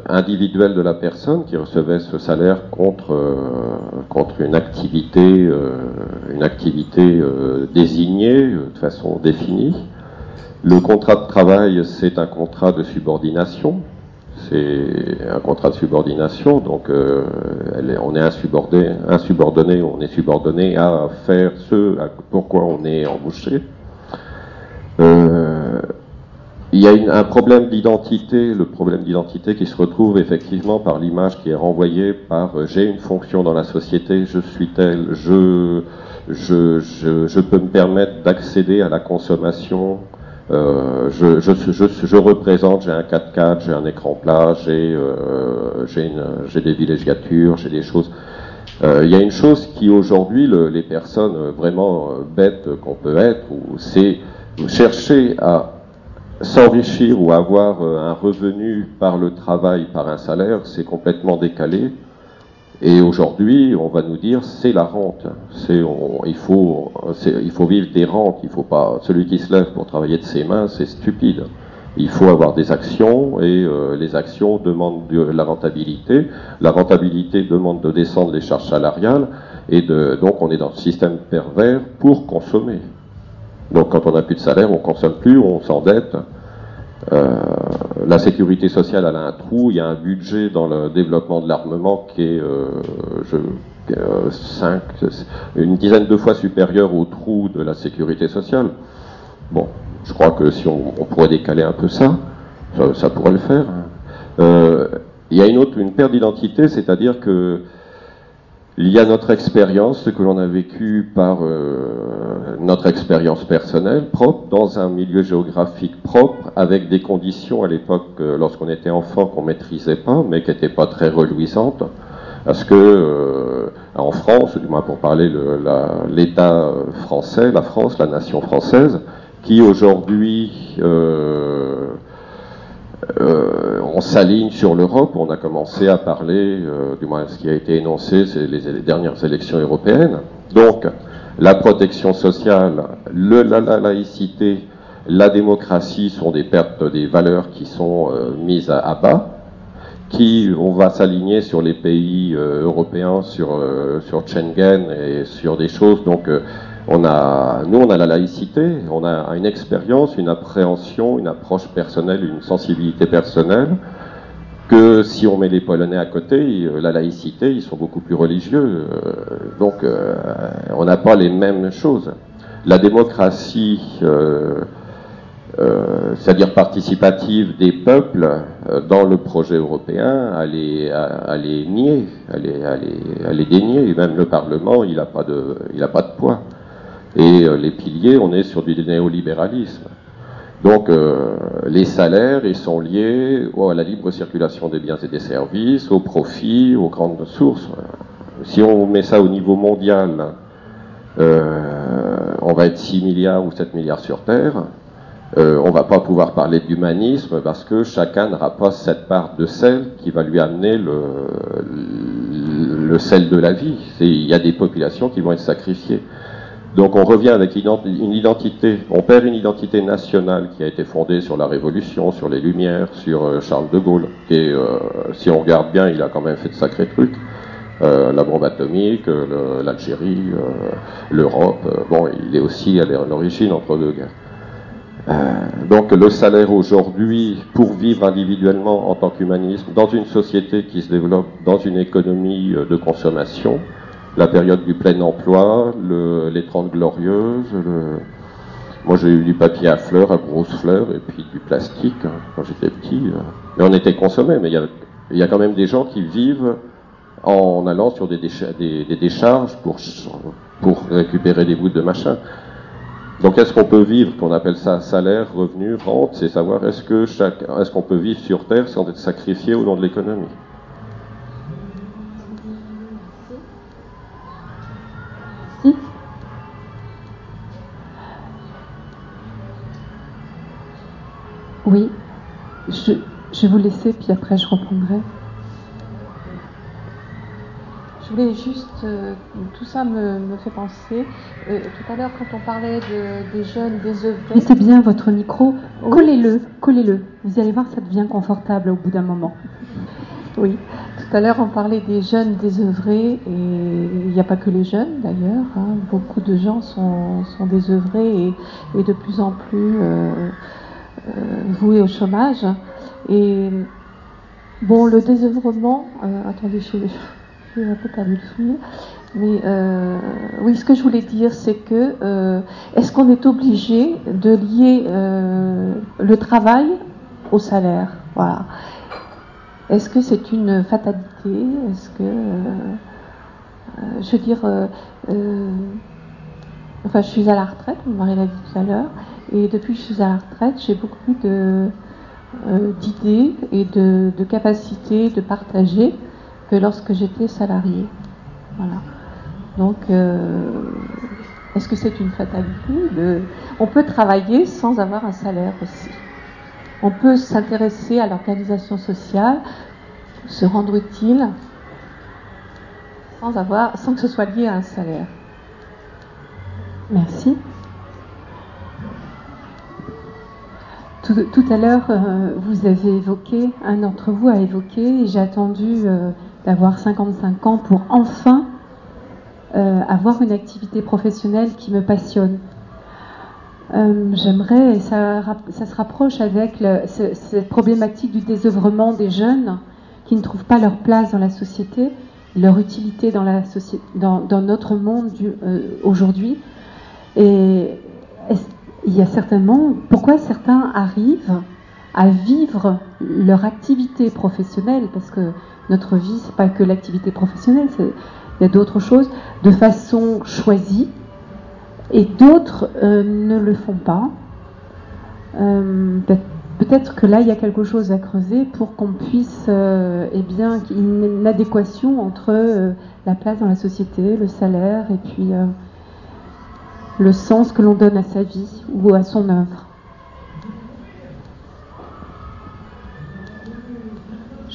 S6: individuelle de la personne qui recevait ce salaire contre, euh, une activité, euh, désignée de façon définie. Le contrat de travail, c'est un contrat de subordination. C'est un contrat de subordination, donc euh, on est insubordonné, on est subordonné à faire ce pourquoi on est embauché. Euh, il y a un problème d'identité, le problème d'identité qui se retrouve effectivement par l'image qui est renvoyée par euh, j'ai une fonction dans la société, je suis tel, je peux me permettre d'accéder à la consommation, euh, je, je, je, je représente, j'ai un 4x4, j'ai un écran plat, j'ai euh, des villégiatures, j'ai des choses. Euh, Il y a une chose qui aujourd'hui, le- les personnes euh, vraiment bêtes qu'on peut être, c'est chercher à s'enrichir ou avoir un revenu par le travail, par un salaire, c'est complètement décalé. Et aujourd'hui, on va nous dire c'est la rente. C'est il faut il faut vivre des rentes. Il faut pas celui qui se lève pour travailler de ses mains, c'est stupide. Il faut avoir des actions et euh, les actions demandent de la rentabilité. La rentabilité demande de descendre les charges salariales et de, donc on est dans le système pervers pour consommer. Donc quand on n'a plus de salaire, on consomme plus, on s'endette. Euh, la sécurité sociale, elle a un trou. Il y a un budget dans le développement de l'armement qui est euh, je, euh, cinq, une dizaine de fois supérieur au trou de la sécurité sociale. Bon, je crois que si on, pourrait décaler un peu ça, ça, ça pourrait le faire. Euh, il y a une autre, une perte d'identité, c'est-à-dire que il y a notre expérience, ce que l'on a vécu par euh, notre expérience personnelle propre, dans un milieu géographique propre, avec des conditions à l'époque, euh, lorsqu'on était enfant, qu'on maîtrisait pas, mais qui n'étaient pas très reluisantes. Parce que euh, en France, du moins pour parler l'État français, la France, la nation française, qui aujourd'hui euh, on s'aligne sur l'Europe, on a commencé à parler, euh, du moins ce qui a été énoncé, c'est les, les dernières élections européennes. Donc, la protection sociale, le, la, la laïcité, la démocratie sont des pertes des valeurs qui sont euh, mises à, à bas, qui on va s'aligner sur les pays euh, européens, sur, euh, sur Schengen et sur des choses. Donc, euh, on a, nous, on a la laïcité, on a une expérience, une appréhension, une approche personnelle, une sensibilité personnelle, que si on met les Polonais à côté, euh, la laïcité, ils sont beaucoup plus religieux. euh, donc, euh, on n'a pas les mêmes choses. La démocratie, c'est-à-dire participative des peuples dans le projet européen, elle est, elle est, elle est déniée. Et même le Parlement, il n'a pas de poids. Et euh, les piliers, on est sur du néolibéralisme. Donc euh, les salaires, ils sont liés à la libre circulation des biens et des services, au profit, aux grandes sources. si on met ça au niveau mondial, euh, on va être 6 milliards ou 7 milliards sur Terre. On va pas pouvoir parler d'humanisme parce que chacun n'aura pas cette part de sel qui va lui amener le sel de la vie. Il y a des populations qui vont être sacrifiées. Donc on revient avec une identité, on perd une identité nationale qui a été fondée sur la Révolution, sur les Lumières, sur euh, Charles de Gaulle, est, euh, si on regarde bien, il a quand même fait de sacrés trucs. Euh, la bombe atomique, l'Algérie, l'Europe, bon, il est aussi à l'origine entre deux guerres. donc le salaire aujourd'hui, pour vivre individuellement en tant qu'humanisme, dans une société qui se développe dans une économie de consommation, la période du plein emploi, le, les Trente Glorieuses. Le... Moi, j'ai eu du papier à fleurs, à grosses fleurs, et puis du plastique hein, quand j'étais petit. Euh. Mais on était consommé, mais il y, a, quand même des gens qui vivent en allant sur des, décharges pour, pour récupérer des bouts de machin. Donc, est-ce qu'on peut vivre, qu'on appelle ça salaire, revenu, rente, c'est savoir est-ce que est-ce qu'on peut vivre sur Terre sans être sacrifié au nom de l'économie?
S1: Oui, je, vais vous laisser, puis après je reprendrai. Je voulais juste, euh, tout ça me, fait penser, euh, tout à l'heure quand on parlait des jeunes désœuvrés. Mettez bien votre micro, collez-le, collez-le. Vous allez voir, ça devient confortable au bout d'un moment. Oui, tout à l'heure on parlait des jeunes désœuvrés, et il n'y a pas que les jeunes d'ailleurs, hein. beaucoup de gens sont, sont désœuvrés et, de plus en plus... Euh, voués au chômage. Et bon, le désœuvrement, euh, attendez, je, je, un peu perdu le souvenir. Mais euh, oui, ce que je voulais dire, c'est que est-ce qu'on est obligé de lier le travail au salaire? Voilà. Est-ce que c'est une fatalité? Est-ce que, je veux dire, enfin, je suis à la retraite, mon mari l'a dit tout à l'heure, et depuis que je suis à la retraite, j'ai beaucoup de, euh, d'idées et de, capacités de partager que lorsque j'étais salariée. Voilà. Donc, euh, est-ce que c'est une fatalité On peut travailler sans avoir un salaire aussi. On peut s'intéresser à l'organisation sociale, se rendre utile, sans que ce soit lié à un salaire. Merci. Tout, à l'heure, euh, vous avez évoqué, un d'entre vous a évoqué, et j'ai attendu euh, d'avoir 55 ans pour enfin euh, avoir une activité professionnelle qui me passionne. J'aimerais, et ça, ça, se rapproche avec cette problématique du désœuvrement des jeunes qui ne trouvent pas leur place dans la société, leur utilité dans, la dans notre monde aujourd'hui. Et il y a certainement pourquoi certains arrivent à vivre leur activité professionnelle, parce que notre vie, c'est pas que l'activité professionnelle, il y a d'autres choses, de façon choisie, et d'autres euh, ne le font pas. Euh, peut-être que là, il y a quelque chose à creuser pour qu'on puisse, euh, eh bien, une adéquation entre la place dans la société, le salaire, et puis le sens que l'on donne à sa vie ou à son œuvre.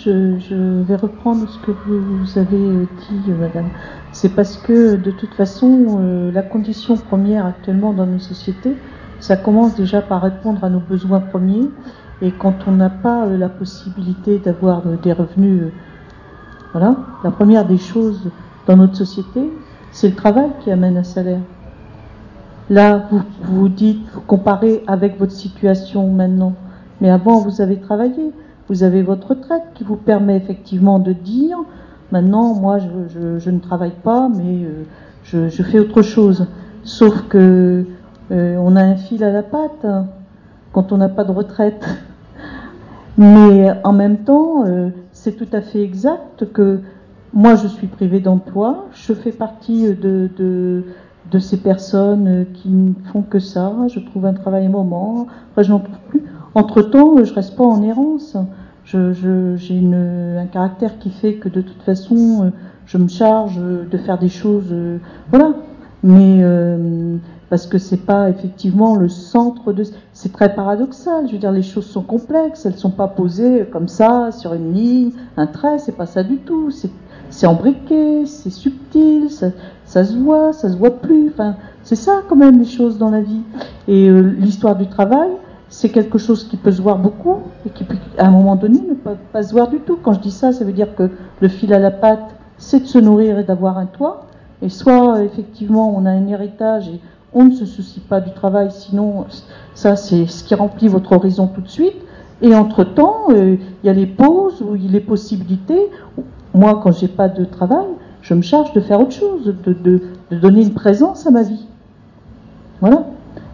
S2: Je, vais reprendre ce que vous avez dit, madame. C'est parce que, de toute façon, euh, la condition première actuellement dans nos sociétés, ça commence déjà par répondre à nos besoins premiers. Et quand on n'a pas euh, la possibilité d'avoir euh, des revenus, voilà, la première des choses dans notre société, c'est le travail qui amène un salaire. Là, vous vous dites, vous comparez avec votre situation maintenant. Mais avant, vous avez travaillé. Vous avez votre retraite qui vous permet effectivement de dire, maintenant, moi, je, ne travaille pas, mais euh, je, fais autre chose. Sauf que euh, on a un fil à la patte quand on n'a pas de retraite. Mais en même temps, euh, c'est tout à fait exact que moi, je suis privée d'emploi, je fais partie de ces personnes euh, qui ne font que ça. Je trouve un travail un moment, après je n'en trouve plus. Entre-temps, euh, je reste pas en errance. J'ai un caractère qui fait que de toute façon, euh, je me charge de faire des choses, voilà. Mais parce que c'est pas effectivement le centre de. C'est très paradoxal. Je veux dire, les choses sont complexes. Elles sont pas posées comme ça sur une ligne, un trait. C'est pas ça du tout. Embriqué, c'est subtil, ça, se voit, ça se voit plus. Enfin, c'est ça quand même les choses dans la vie. Et euh, l'histoire du travail, c'est quelque chose qui peut se voir beaucoup et qui à un moment donné ne peut pas se voir du tout. Quand je dis ça, ça veut dire que le fil à la patte, c'est de se nourrir et d'avoir un toit. Et soit effectivement on a un héritage et on ne se soucie pas du travail, sinon ça c'est ce qui remplit votre horizon tout de suite. Et entre-temps, euh, il y a les pauses ou les possibilités. Moi, quand j'ai pas de travail, je me charge de faire autre chose, de, de, donner une présence à ma vie. Voilà.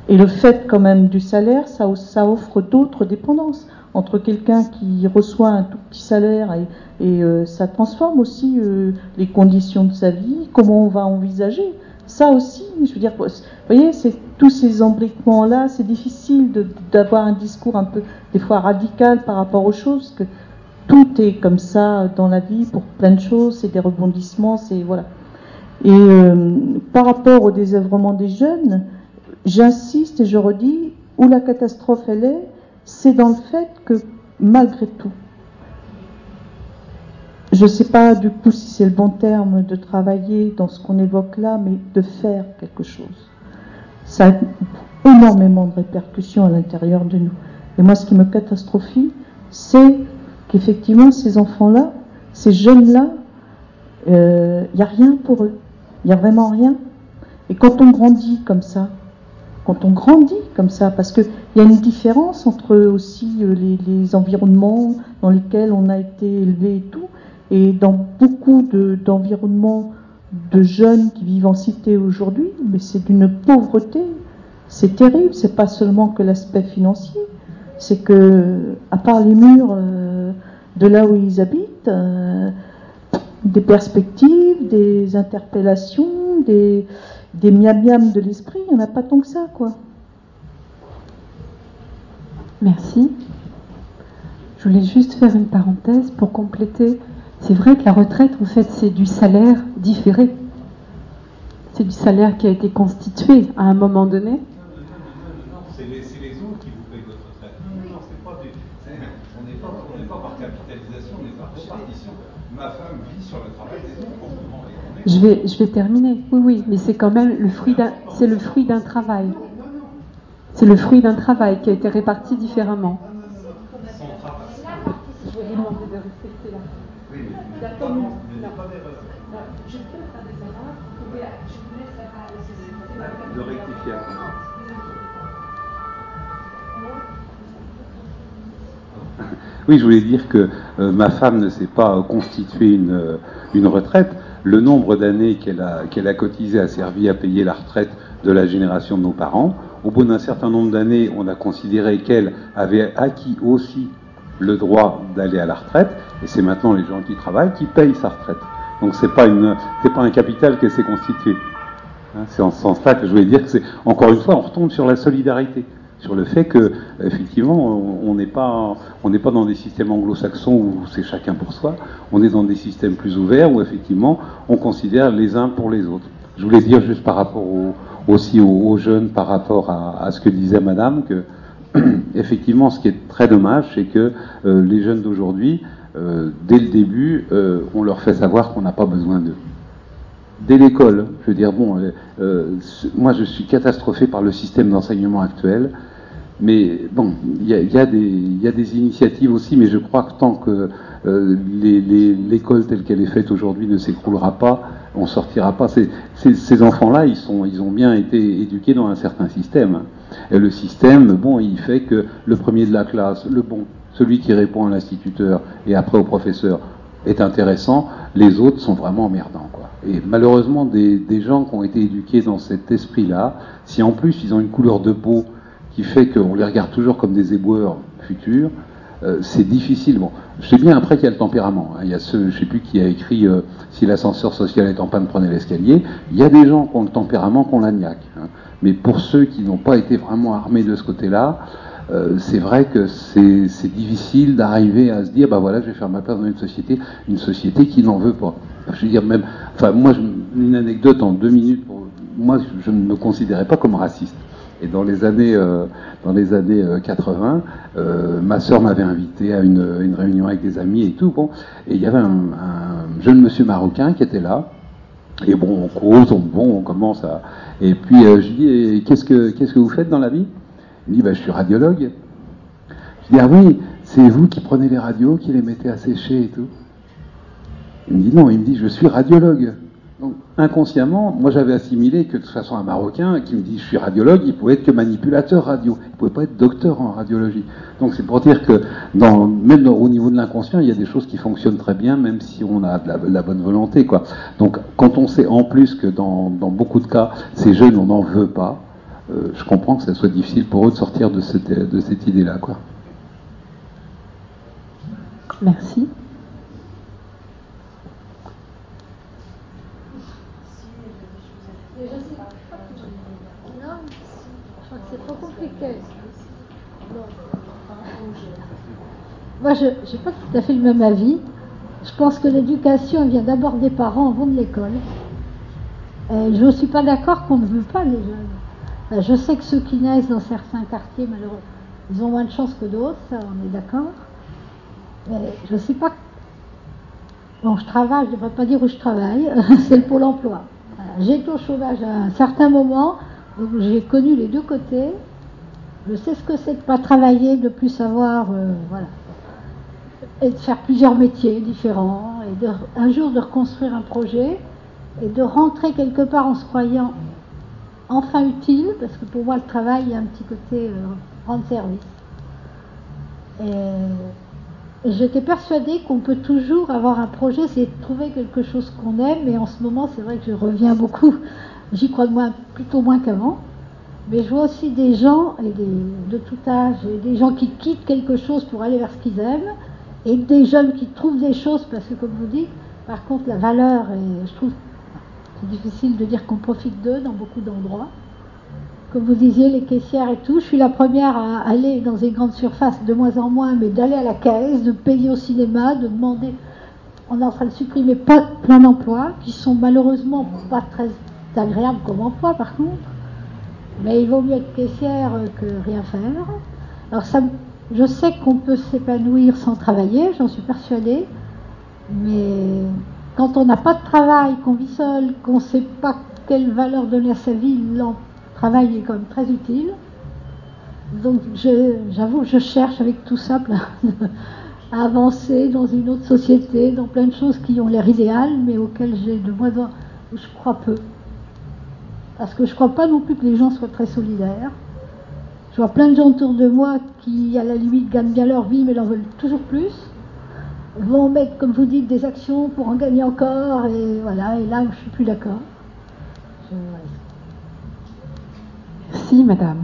S2: Et le fait quand même du salaire, ça, ça offre d'autres dépendances. Entre quelqu'un qui reçoit un tout petit salaire et, euh, ça transforme aussi euh, les conditions de sa vie, comment on va envisager ça aussi, je veux dire, vous voyez, tous ces embriquements-là, c'est difficile d'avoir un discours un peu, des fois radical par rapport aux choses, que tout est comme ça dans la vie pour plein de choses, c'est des rebondissements, c'est voilà. Et euh, par rapport au désœuvrement des jeunes, j'insiste et je redis, où la catastrophe elle est, c'est dans le fait que malgré tout, je ne sais pas du coup si c'est le bon terme de travailler dans ce qu'on évoque là, mais de faire quelque chose. Ça a énormément de répercussions à l'intérieur de nous. Et moi, ce qui me catastrophie, c'est qu'effectivement, ces enfants-là, ces jeunes-là, il euh, n'y a rien pour eux. Il n'y a vraiment rien. Et quand on grandit comme ça, quand on grandit comme ça, parce qu'il y a une différence entre aussi euh, les, environnements dans lesquels on a été élevé et tout, et dans beaucoup d'environnements de, jeunes qui vivent en cité aujourd'hui, mais c'est d'une pauvreté, c'est terrible, c'est pas seulement que l'aspect financier, c'est que, à part les murs euh, de là où ils habitent, euh, des perspectives, des interpellations, des, des miam-miam de l'esprit, il n'y en a pas tant que ça, quoi.
S1: Merci. Je voulais juste faire une parenthèse pour compléter c'est vrai que la retraite, en fait, c'est du salaire différé. C'est du salaire qui a été constitué à un moment donné.
S7: C'est les, autres qui vous payent votre retraite. Non, non, c'est pas on n'est pas, pas, par capitalisation, on est par répartition. Ma femme vit sur le travail des autres.
S1: Je vais, je vais terminer. Oui, oui, mais c'est quand même le fruit d'un, c'est le fruit d'un travail. C'est le fruit d'un travail qui a été réparti différemment. Je vais vous demander de respecter la. Oui, mais pas, non. Je peux faire des erreurs. Je vous laisse la De rectifier
S5: Oui, je voulais dire que euh, ma femme ne s'est pas constituée une, euh, une retraite. Le nombre d'années qu'elle a, qu'elle a cotisé a servi à payer la retraite de la génération de nos parents. Au bout d'un certain nombre d'années, on a considéré qu'elle avait acquis aussi le droit d'aller à la retraite, et c'est maintenant les gens qui travaillent qui payent sa retraite. Donc c'est pas une, c'est pas un capital qui s'est constitué. Hein, c'est en ce sens-là que je voulais dire que c'est encore une fois, on retombe sur la solidarité, sur le fait que effectivement, on n'est pas, on n'est pas dans des systèmes anglo-saxons où c'est chacun pour soi. On est dans des systèmes plus ouverts où effectivement, on considère les uns pour les autres. Je voulais dire juste par rapport aussi aux, jeunes, par rapport à, à ce que disait Madame, que (clears throat) effectivement, ce qui est très dommage, c'est que euh, les jeunes d'aujourd'hui, euh, dès le début, euh, on leur fait savoir qu'on n'a pas besoin d'eux. Dès l'école, je veux dire, bon, moi je suis catastrophé par le système d'enseignement actuel, mais bon, il y y, y a, des initiatives aussi, mais je crois que tant que l'école telle qu'elle est faite aujourd'hui ne s'écroulera pas, on sortira pas. Ces, ces enfants-là, ils, ils ont bien été éduqués dans un certain système. Et le système, bon, il fait que le premier de la classe, le bon, celui qui répond à l'instituteur et après au professeur, est intéressant, les autres sont vraiment emmerdants. Quoi. Et malheureusement, des, gens qui ont été éduqués dans cet esprit-là, si en plus ils ont une couleur de peau qui fait qu'on les regarde toujours comme des éboueurs futurs, euh, c'est difficile. Bon, je sais bien après qu'il y a le tempérament. Hein. Il y a ce, je sais plus qui a écrit euh, si l'ascenseur social est en panne, prenez l'escalier. Il y a des gens qui ont le tempérament, qui ont la niaque. Hein. Mais pour ceux qui n'ont pas été vraiment armés de ce côté-là, euh, c'est vrai que c'est difficile d'arriver à se dire, bah voilà, je vais faire ma place dans une société, une société qui n'en veut pas. Je veux dire même, enfin moi, une anecdote en deux minutes. moi, je ne me considérais pas comme raciste. Et dans les années, euh, dans les années 80, euh, euh, ma sœur m'avait invité à une, réunion avec des amis et tout. Bon, et il y avait un, un, jeune monsieur marocain qui était là. Et bon, on cause, on, on commence à. Et puis je dis, qu'est-ce que qu'est-ce que vous faites dans la vie? Il me dit, bah, je suis radiologue. Je dis, ah oui, c'est vous qui prenez les radios, qui les mettez à sécher et tout. Il me dit non, il me dit, je suis radiologue. Donc, inconsciemment, moi j'avais assimilé que de toute façon un Marocain qui me dit je suis radiologue, il pouvait être que manipulateur radio, il pouvait pas être docteur en radiologie. Donc c'est pour dire que dans, même au niveau de l'inconscient, il y a des choses qui fonctionnent très bien, même si on a de la, bonne volonté. Quoi. Donc quand on sait en plus que dans, beaucoup de cas, ces jeunes, on n'en veut pas, euh, je comprends que ça soit difficile pour eux de sortir de cette, idée-là.
S1: Merci.
S8: Moi, je n'ai pas tout à fait le même avis. Je pense que l'éducation vient d'abord des parents avant de l'école. je ne suis pas d'accord qu'on ne veut pas les jeunes. Je sais que ceux qui naissent dans certains quartiers, malheureusement, ils ont moins de chance que d'autres, ça on est d'accord. Mais je ne sais pas. Bon, je travaille, je ne devrais pas dire où je travaille, (laughs) c'est le Pôle emploi. Été au chômage à un certain moment, donc j'ai connu les deux côtés. Je sais ce que c'est de ne pas travailler, de ne plus savoir, euh, voilà. Et de faire plusieurs métiers différents, et de, un jour de reconstruire un projet, et de rentrer quelque part en se croyant enfin utile, parce que pour moi le travail, il y a un petit côté euh, rendre service. Et j'étais persuadée qu'on peut toujours avoir un projet, c'est de trouver quelque chose qu'on aime, et en ce moment c'est vrai que je reviens beaucoup, j'y crois moins, plutôt moins qu'avant. Mais je vois aussi des gens, et de tout âge, des gens qui quittent quelque chose pour aller vers ce qu'ils aiment, et des jeunes qui trouvent des choses, parce que comme vous dites, par contre la valeur, je trouve c'est difficile de dire qu'on profite d'eux dans beaucoup d'endroits. Comme vous disiez, les caissières et tout, je suis la première à aller dans une grande surface, de moins en moins, mais d'aller à la caisse, de payer au cinéma, de demander. On est en train de supprimer plein d'emplois qui sont malheureusement pas très agréables comme emploi par contre. Mais il vaut mieux être caissière que rien faire. Alors je sais qu'on peut s'épanouir sans travailler, j'en suis persuadée. Mais quand on n'a pas de travail, qu'on vit seul, qu'on ne sait pas quelle valeur donner à sa vie, le travail est quand même très utile. Donc j'avoue, je cherche avec tout ça à avancer dans une autre société, dans plein de choses qui ont l'air idéales, mais auxquelles j'ai de moins en je crois peu. Parce que je ne crois pas non plus que les gens soient très solidaires. Je vois plein de gens autour de moi qui, à la limite, gagnent bien leur vie, mais en veulent toujours plus. Vont mettre, comme vous dites, des actions pour en gagner encore, et voilà, et là, je ne suis plus d'accord.
S1: Merci, madame.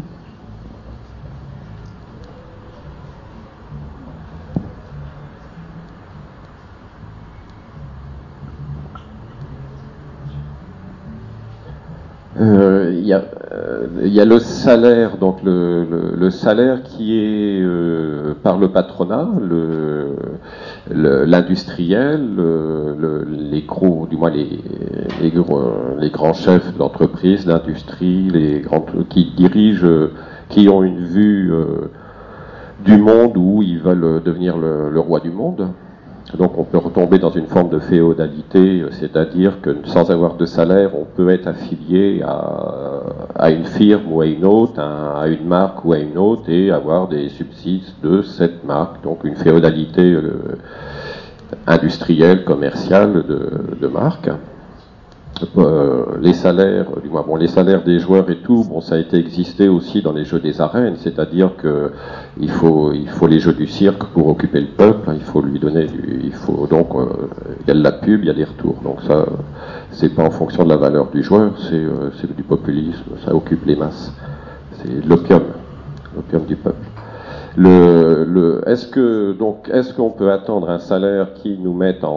S6: Euh, il y, euh, y, a le salaire, donc le, le, le salaire qui est euh, par le patronat, l'industriel, le, les gros, du moins les, les, les grands chefs d'entreprise, l'industrie, les grands qui dirigent, qui ont une vue du monde où ils veulent devenir le roi du monde. Donc on peut retomber dans une forme de féodalité, c'est-à-dire que sans avoir de salaire, on peut être affilié à, une firme ou à une autre, à, une marque ou à une autre, et avoir des subsides de cette marque. Donc une féodalité euh, industrielle, commerciale de, de marque. Euh, les salaires, du moins bon, les salaires des joueurs et tout, bon, ça a été existé aussi dans les jeux des arènes, c'est-à-dire que il faut, il faut les jeux du cirque pour occuper le peuple, il faut lui donner, du, il faut donc, euh, il y a de la pub, il y a des retours, donc ça, c'est pas en fonction de la valeur du joueur, c'est, euh, c'est du populisme, ça occupe les masses, c'est l'opium, l'opium du peuple. Le, le, est-ce que donc est-ce qu'on peut attendre un salaire qui nous mette en,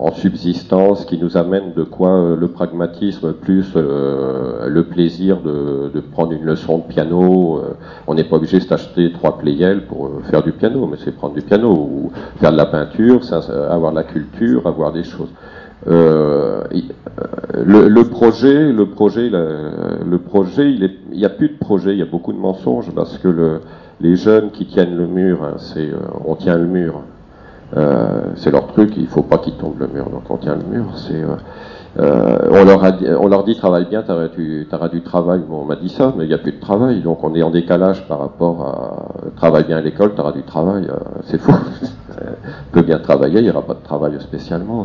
S6: en subsistance, qui nous amène de quoi euh, le pragmatisme plus euh, le plaisir de, de, prendre une leçon de piano euh, On n'est pas obligé de s'acheter trois playels pour faire du piano, mais c'est prendre du piano ou faire de la peinture, avoir de la culture, avoir des choses. euh, le, le, projet, le projet, le, projet, il n'y a plus de projet, il y a beaucoup de mensonges parce que le, les jeunes qui tiennent le mur, hein, c'est euh, on tient le mur, euh, c'est leur truc, il faut pas qu'ils tombent le mur, donc on tient le mur. C'est euh, on, leur dit travaille bien, tu auras du travail. Bon, on m'a dit ça, mais il n'y a plus de travail, donc on est en décalage par rapport à travaille bien à l'école, tu auras du travail. c'est faux. (laughs) peut bien travailler, il n'y aura pas de travail spécialement.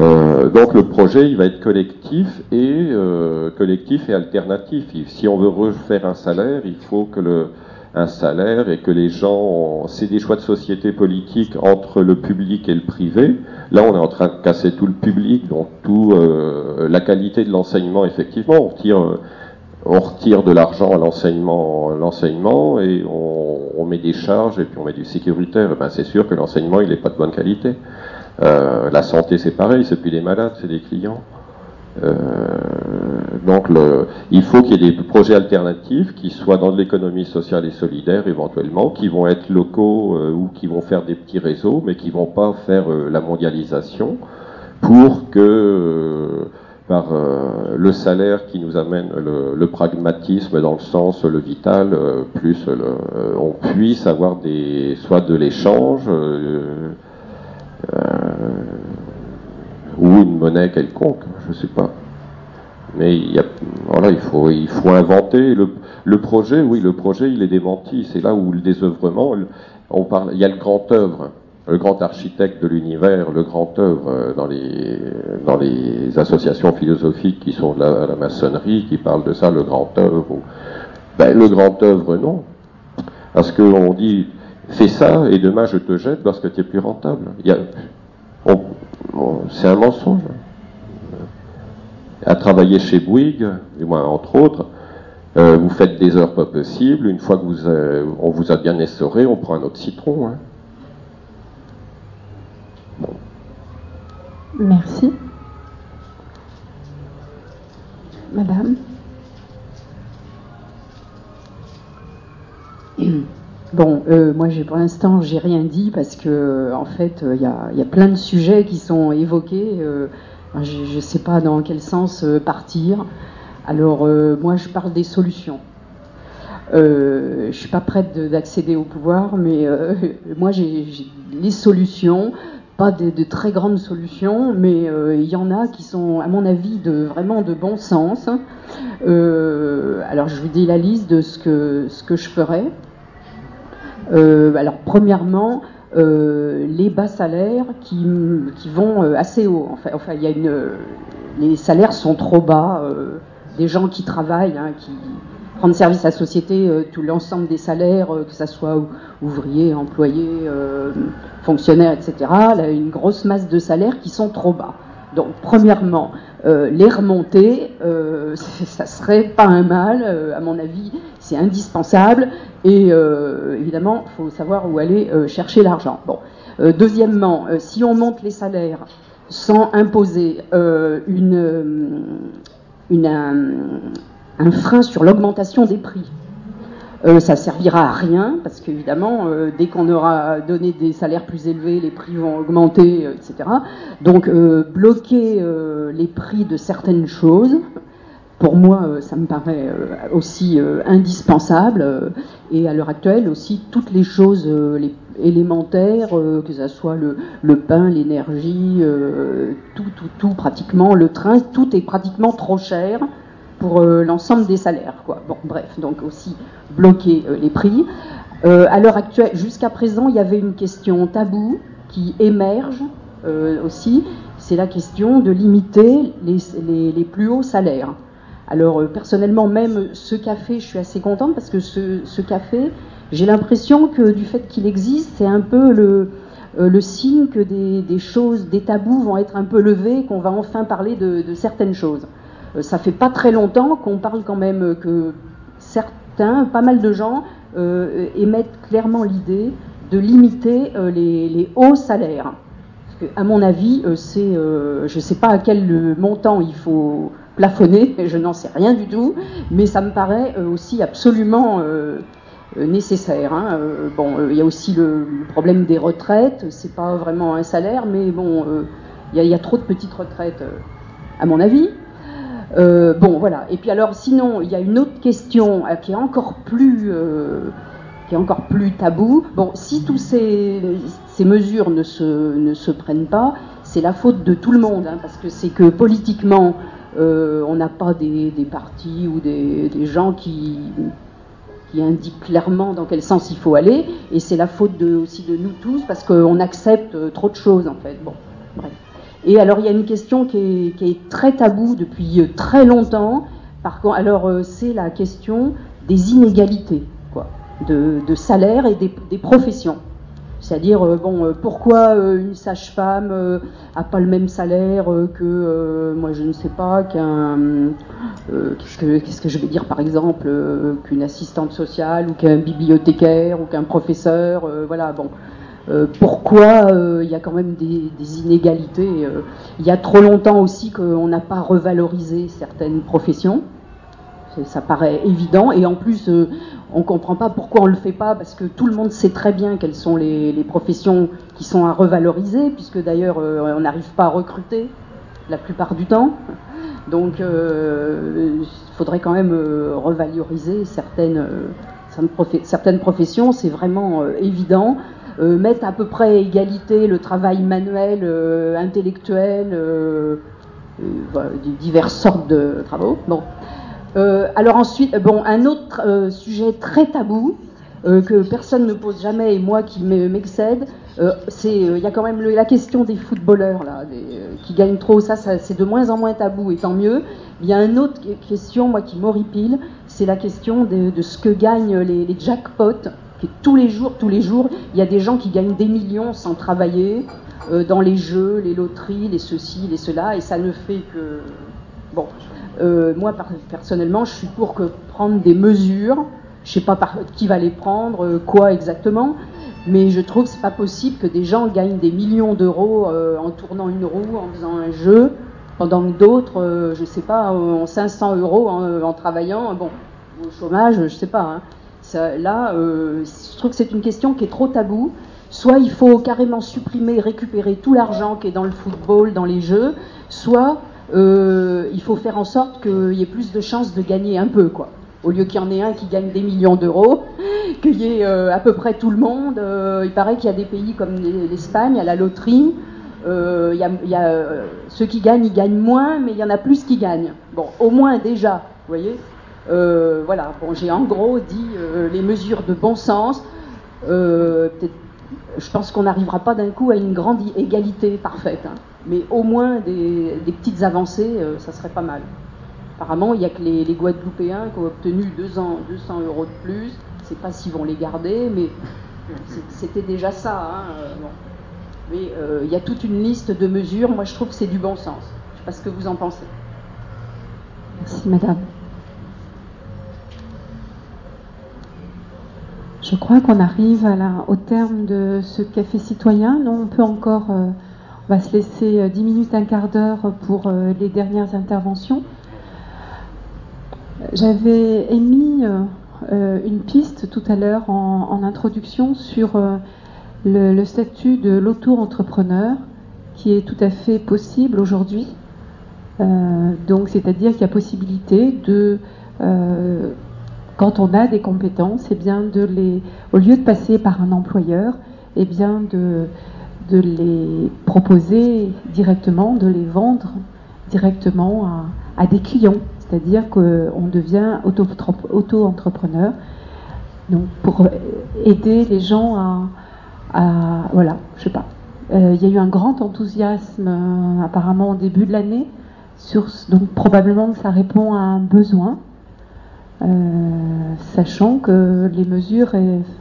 S6: Euh, donc le projet, il va être collectif et euh, collectif et alternatif. Si on veut refaire un salaire, il faut que le un salaire et que les gens, c'est des choix de société politique entre le public et le privé. Là, on est en train de casser tout le public, donc tout euh, la qualité de l'enseignement. Effectivement, on retire, on retire de l'argent à l'enseignement, l'enseignement et on, on, met des charges et puis on met du sécuritaire. Ben, c'est sûr que l'enseignement, il n'est pas de bonne qualité. Euh, la santé, c'est pareil, c'est plus des malades, c'est des clients. Euh, donc, le, il faut qu'il y ait des projets alternatifs qui soient dans l'économie sociale et solidaire éventuellement, qui vont être locaux euh, ou qui vont faire des petits réseaux, mais qui vont pas faire euh, la mondialisation pour que euh, par le salaire qui nous amène le, le, pragmatisme dans le sens le vital, plus le, on puisse avoir des soit de l'échange quelconque, je ne sais pas. Mais il, y a, voilà, il, faut, il faut inventer. Le, projet, oui, le projet, il est démenti. C'est là où le désœuvrement, on parle, il y a le grand œuvre, le grand architecte de l'univers, le grand œuvre euh, dans les, dans les associations philosophiques qui sont de la, maçonnerie, qui parlent de ça, le grand œuvre. Ben, le grand œuvre, non. Parce qu'on dit, fais ça et demain je te jette parce que tu es plus rentable. C'est un mensonge. À travailler chez Bouygues, du moins entre autres, euh, vous faites des heures pas possibles. Une fois que vous, euh, on vous a bien essoré, on prend un autre citron. Hein.
S1: Merci. Madame. (clears throat)
S9: Bon, euh, moi, pour l'instant, j'ai rien dit parce que, en fait, il y, a, plein de sujets qui sont évoqués. Euh, je ne sais pas dans quel sens euh, partir. Alors, euh, moi, je parle des solutions. je suis pas prête d'accéder au pouvoir, mais (laughs) moi, j'ai les solutions, pas de, très grandes solutions, mais il y en a qui sont, à mon avis, de vraiment de bon sens. alors, je vous dis la liste de ce que, ce que je ferais. Euh, alors, premièrement, euh, les bas salaires qui, vont euh, assez haut. Enfin, il y a une, les salaires sont trop bas. des gens qui travaillent, hein, qui rendent service à la société, tout l'ensemble des salaires, que ce soit ouvriers, employés, fonctionnaires, etc. Là, une grosse masse de salaires qui sont trop bas. Donc, premièrement, euh, les remonter, euh, (laughs) ça serait pas un mal, euh, à mon avis, c'est indispensable. Et euh, évidemment, il faut savoir où aller chercher l'argent. Deuxièmement, si on monte les salaires sans imposer un frein sur l'augmentation des prix, euh, ça servira à rien parce qu'évidemment, euh, dès qu'on aura donné des salaires plus élevés, les prix vont augmenter, euh, etc. Donc, bloquer les prix de certaines choses, pour moi, ça me paraît aussi indispensable. et à l'heure actuelle aussi, toutes les choses élémentaires, que ce soit le, le pain, l'énergie, tout, tout, tout, pratiquement, le train, tout est pratiquement trop cher euh, l'ensemble des salaires. Quoi. Bon, bref, donc aussi bloquer euh, les prix. Euh, à l'heure actuelle, jusqu'à présent, il y avait une question taboue qui émerge aussi, c'est la question de limiter les, les, les plus hauts salaires. Alors personnellement, même ce café, je suis assez contente parce que ce, ce café, j'ai l'impression que du fait qu'il existe, c'est un peu le, le signe que des, des, choses, des tabous vont être un peu levés, qu'on va enfin parler de certaines choses. Euh, ça fait pas très longtemps qu'on parle quand même que certains, pas mal de gens, euh, émettent clairement l'idée de limiter euh, les, hauts salaires. Parce que, à mon avis, c'est, je ne sais pas à quel montant il faut plafonner, (laughs) je n'en sais rien du tout, mais ça me paraît aussi absolument nécessaire. Hein. bon, il y a aussi le, problème des retraites. C'est pas vraiment un salaire, mais bon, Il y, a trop de petites retraites, à mon avis. Bon, voilà. Et puis alors, sinon, il y a une autre question qui est encore plus qui est encore plus tabou. Bon, si toutes ces, mesures ne se, ne se, prennent pas, c'est la faute de tout le monde, hein, parce que c'est que politiquement, euh, on n'a pas des, partis ou des, gens qui, qui indiquent clairement dans quel sens il faut aller, et c'est la faute aussi de nous tous, parce qu'on accepte trop de choses, en fait. Bon, bref. Et alors, il y a une question qui est, très taboue depuis très longtemps. Alors, euh, c'est la question des inégalités de, salaire et des, professions. C'est-à-dire, euh, bon, euh, pourquoi euh, une sage-femme a pas le même salaire que, moi je ne sais pas, qu'un. Qu'est-ce que, je vais dire par exemple Qu'une assistante sociale ou qu'un bibliothécaire ou qu'un professeur Voilà, bon. Pourquoi il y a quand même des, inégalités Il y a trop longtemps aussi qu'on n'a pas revalorisé certaines professions ça paraît évident. Et en plus, on ne comprend pas pourquoi on ne le fait pas, parce que tout le monde sait très bien quelles sont les, professions qui sont à revaloriser, puisque d'ailleurs euh, on n'arrive pas à recruter la plupart du temps. Donc euh, il faudrait quand même euh, revaloriser certaines, certaines professions, c'est vraiment évident. Mettre à peu près à égalité le travail manuel, intellectuel, diverses sortes de travaux. Bon. Euh, alors ensuite, bon, un autre euh, sujet très tabou euh, que personne ne pose jamais et moi qui m'excède, c'est il y a quand même la question des footballeurs là, qui gagnent trop. Ça, c'est de moins en moins tabou et tant mieux. Il y a une autre question, moi, qui m'horripile, c'est la question de, ce que gagnent les jackpots. Qui tous les jours, tous les jours, il y a des gens qui gagnent des millions sans travailler dans les jeux, les loteries, les ceci, les cela, et ça ne fait que bon. Euh, moi, personnellement, je suis pour que prendre des mesures. Je sais pas qui va les prendre, euh, quoi exactement, mais je trouve que c'est pas possible que des gens gagnent des millions d'euros euh, en tournant une roue, en faisant un jeu, pendant que d'autres, je sais pas, ont 500 euros en, travaillant. Bon, au chômage, je sais pas. Hein. Là, je trouve que c'est une question qui est trop taboue. Soit il faut carrément supprimer, récupérer tout l'argent qui est dans le football, dans les jeux, soit euh, il faut faire en sorte qu'il y ait plus de chances de gagner un peu, quoi. Au lieu qu'il y en ait un qui gagne des millions d'euros, (laughs) qu'il y ait euh, à peu près tout le monde. Euh, il paraît qu'il y a des pays comme l'Espagne, à la loterie. Il y a, ceux qui gagnent, ils gagnent moins, mais il y en a plus qui gagnent. Bon, au moins déjà, vous voyez. Voilà. Bon, j'ai en gros dit les mesures de bon sens. peut-être je pense qu'on n'arrivera pas d'un coup à une grande égalité parfaite, hein. mais au moins des, petites avancées, euh, ça serait pas mal. Apparemment, il n'y a que les, Guadeloupéens qui ont obtenu 200, 200 euros de plus. Je ne sais pas s'ils vont les garder, mais c'était déjà ça. Hein, euh, mais euh, il y a toute une liste de mesures. Moi, je trouve que c'est du bon sens. Je ne sais pas ce que vous en pensez.
S1: Merci, madame. Je crois qu'on arrive au terme de ce café citoyen. Non, on peut encore, euh, on va se laisser 10 euh, minutes, un quart d'heure pour euh, les dernières interventions. J'avais émis une piste tout à l'heure en, introduction sur le, statut de l'auto-entrepreneur qui est tout à fait possible aujourd'hui. donc, c'est-à-dire qu'il y a possibilité de quand on a des compétences, eh bien de les, au lieu de passer par un employeur, eh bien de, les proposer directement, de les vendre directement à, des clients. C'est-à-dire qu'on devient auto-entrepreneur pour aider les gens à, voilà, je sais pas. Euh, il y a eu un grand enthousiasme euh, apparemment au début de l'année, donc probablement que ça répond à un besoin. Euh, sachant que les mesures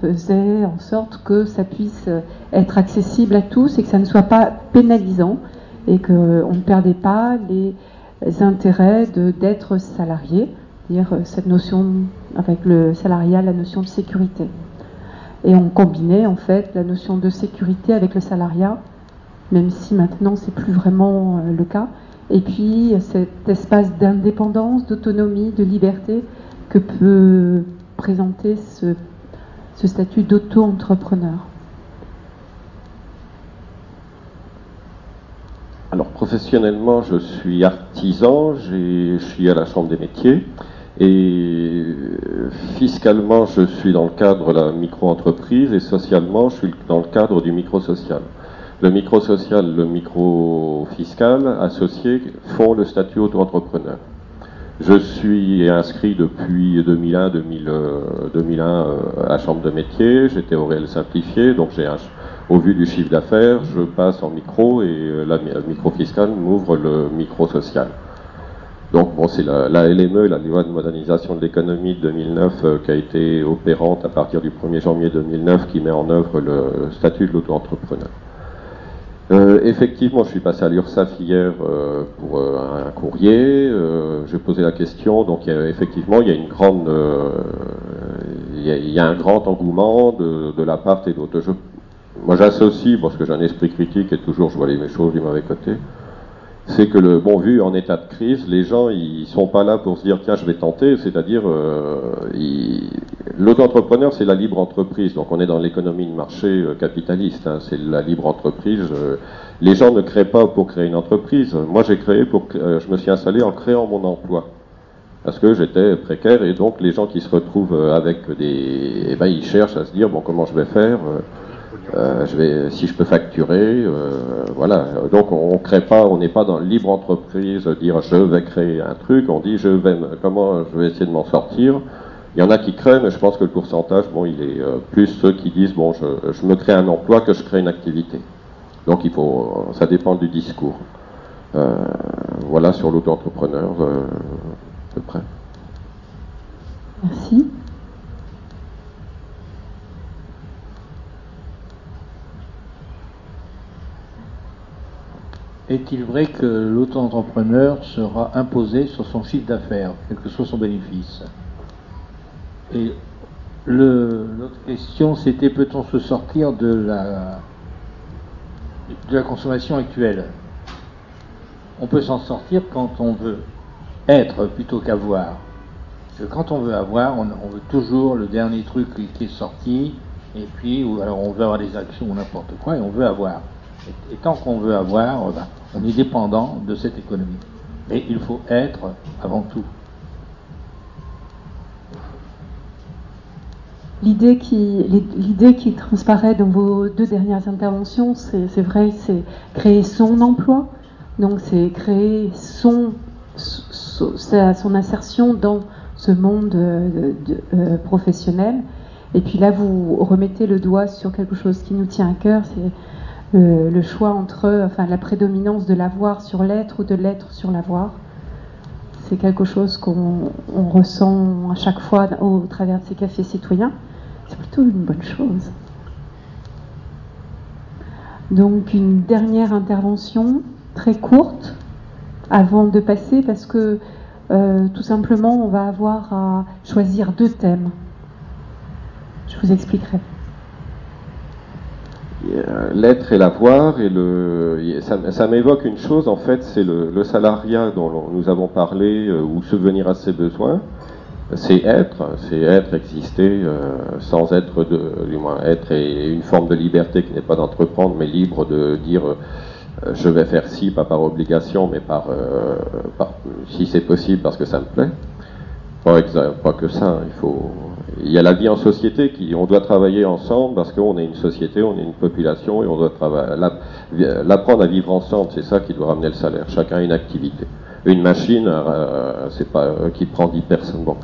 S1: faisaient en sorte que ça puisse être accessible à tous et que ça ne soit pas pénalisant et qu'on ne perdait pas les intérêts d'être salarié, c'est-à-dire cette notion avec le salariat, la notion de sécurité. Et on combinait en fait la notion de sécurité avec le salariat, même si maintenant c'est plus vraiment euh, le cas. Et puis cet espace d'indépendance, d'autonomie, de liberté que peut présenter ce, statut d'auto-entrepreneur
S10: Alors,
S6: professionnellement, je suis artisan, je suis à la Chambre des métiers. Et fiscalement, je suis dans le cadre de la micro-entreprise et socialement, je suis dans le cadre du micro-social. Le micro-social, le micro-fiscal associés font le statut auto-entrepreneur. Je suis inscrit depuis 2001, 2001 euh, à la Chambre de métier, j'étais au réel simplifié, donc j'ai au vu du chiffre d'affaires, je passe en micro et euh, la micro fiscale m'ouvre le micro social. Donc bon, c'est la, LME, la loi de modernisation de l'économie de 2009, euh, qui a été opérante à partir du 1er janvier 2009, qui met en œuvre le statut de l'auto-entrepreneur. Euh, effectivement, je suis passé à l'URSSAF hier euh, pour un courrier. J'ai posé la question. Donc, effectivement, il y a une grande, il y, a, un grand engouement de, de la part et d'autres. Moi, j'associe, parce que j'ai un esprit critique et toujours je vois les choses du mauvais côté c'est que le bon vu en état de crise, les gens ils sont pas là pour se dire tiens je vais tenter, c'est-à-dire euh, l'auto-entrepreneur c'est la libre entreprise, donc on est dans l'économie de marché euh, capitaliste, hein, c'est la libre entreprise. les gens ne créent pas pour créer une entreprise. Moi j'ai créé pour, euh, je me suis installé en créant mon emploi parce que j'étais précaire et donc les gens qui se retrouvent avec des, eh ben ils cherchent à se dire bon comment je vais faire. Euh, je vais, si je peux facturer, euh, voilà. Donc on, ne crée pas, on n'est pas dans libre entreprise, dire je vais créer un truc. On dit je vais, comment je vais essayer de m'en sortir. Il y en a qui créent, mais je pense que le pourcentage, bon, il est euh, plus ceux qui disent bon, je, je, me crée un emploi que je crée une activité. Donc il faut, ça dépend du discours. voilà sur l'auto-entrepreneur, à peu près.
S1: Merci.
S4: Est-il vrai que l'auto-entrepreneur sera imposé sur son chiffre d'affaires, quel que soit son bénéfice? Et l'autre question, c'était peut-on se sortir de la, de la consommation actuelle? On peut s'en sortir quand on veut être plutôt qu'avoir. quand on veut avoir, on, veut toujours le dernier truc qui est sorti, et puis, ou alors on veut avoir des actions ou n'importe quoi, et on veut avoir. Et, tant qu'on veut avoir, ben, on est dépendant de cette économie. Mais il faut être avant tout.
S1: L'idée qui, l'idée transparaît dans vos deux dernières interventions, c'est, vrai, c'est créer son emploi. Donc c'est créer son, insertion dans ce monde euh, euh, professionnel. Et puis là, vous remettez le doigt sur quelque chose qui nous tient à cœur, le, choix entre enfin, la prédominance de l'avoir sur l'être ou de l'être sur l'avoir. C'est quelque chose qu'on ressent à chaque fois au, travers de ces cafés citoyens. C'est plutôt une bonne chose. Donc une dernière intervention très courte avant de passer parce que euh, tout simplement on va avoir à choisir deux thèmes. Je vous expliquerai.
S6: Euh, l'être et l'avoir, et le, ça, m'évoque une chose, en fait, c'est le, salariat dont nous avons parlé, euh, ou subvenir à ses besoins. C'est être, c'est être, exister, euh, sans être, de, du moins, être et une forme de liberté qui n'est pas d'entreprendre, mais libre de dire je vais faire ci, pas par obligation, mais par, par si c'est possible, parce que ça me plaît. Pas, pas que ça, il faut, il y a la vie en société qui, on doit travailler ensemble parce qu'on est une société, on est une population et on doit l'apprendre à vivre ensemble. C'est ça qui doit ramener le salaire. Chacun a une activité. Une machine, euh, c'est pas euh, qui prend 10 personnes. Bon.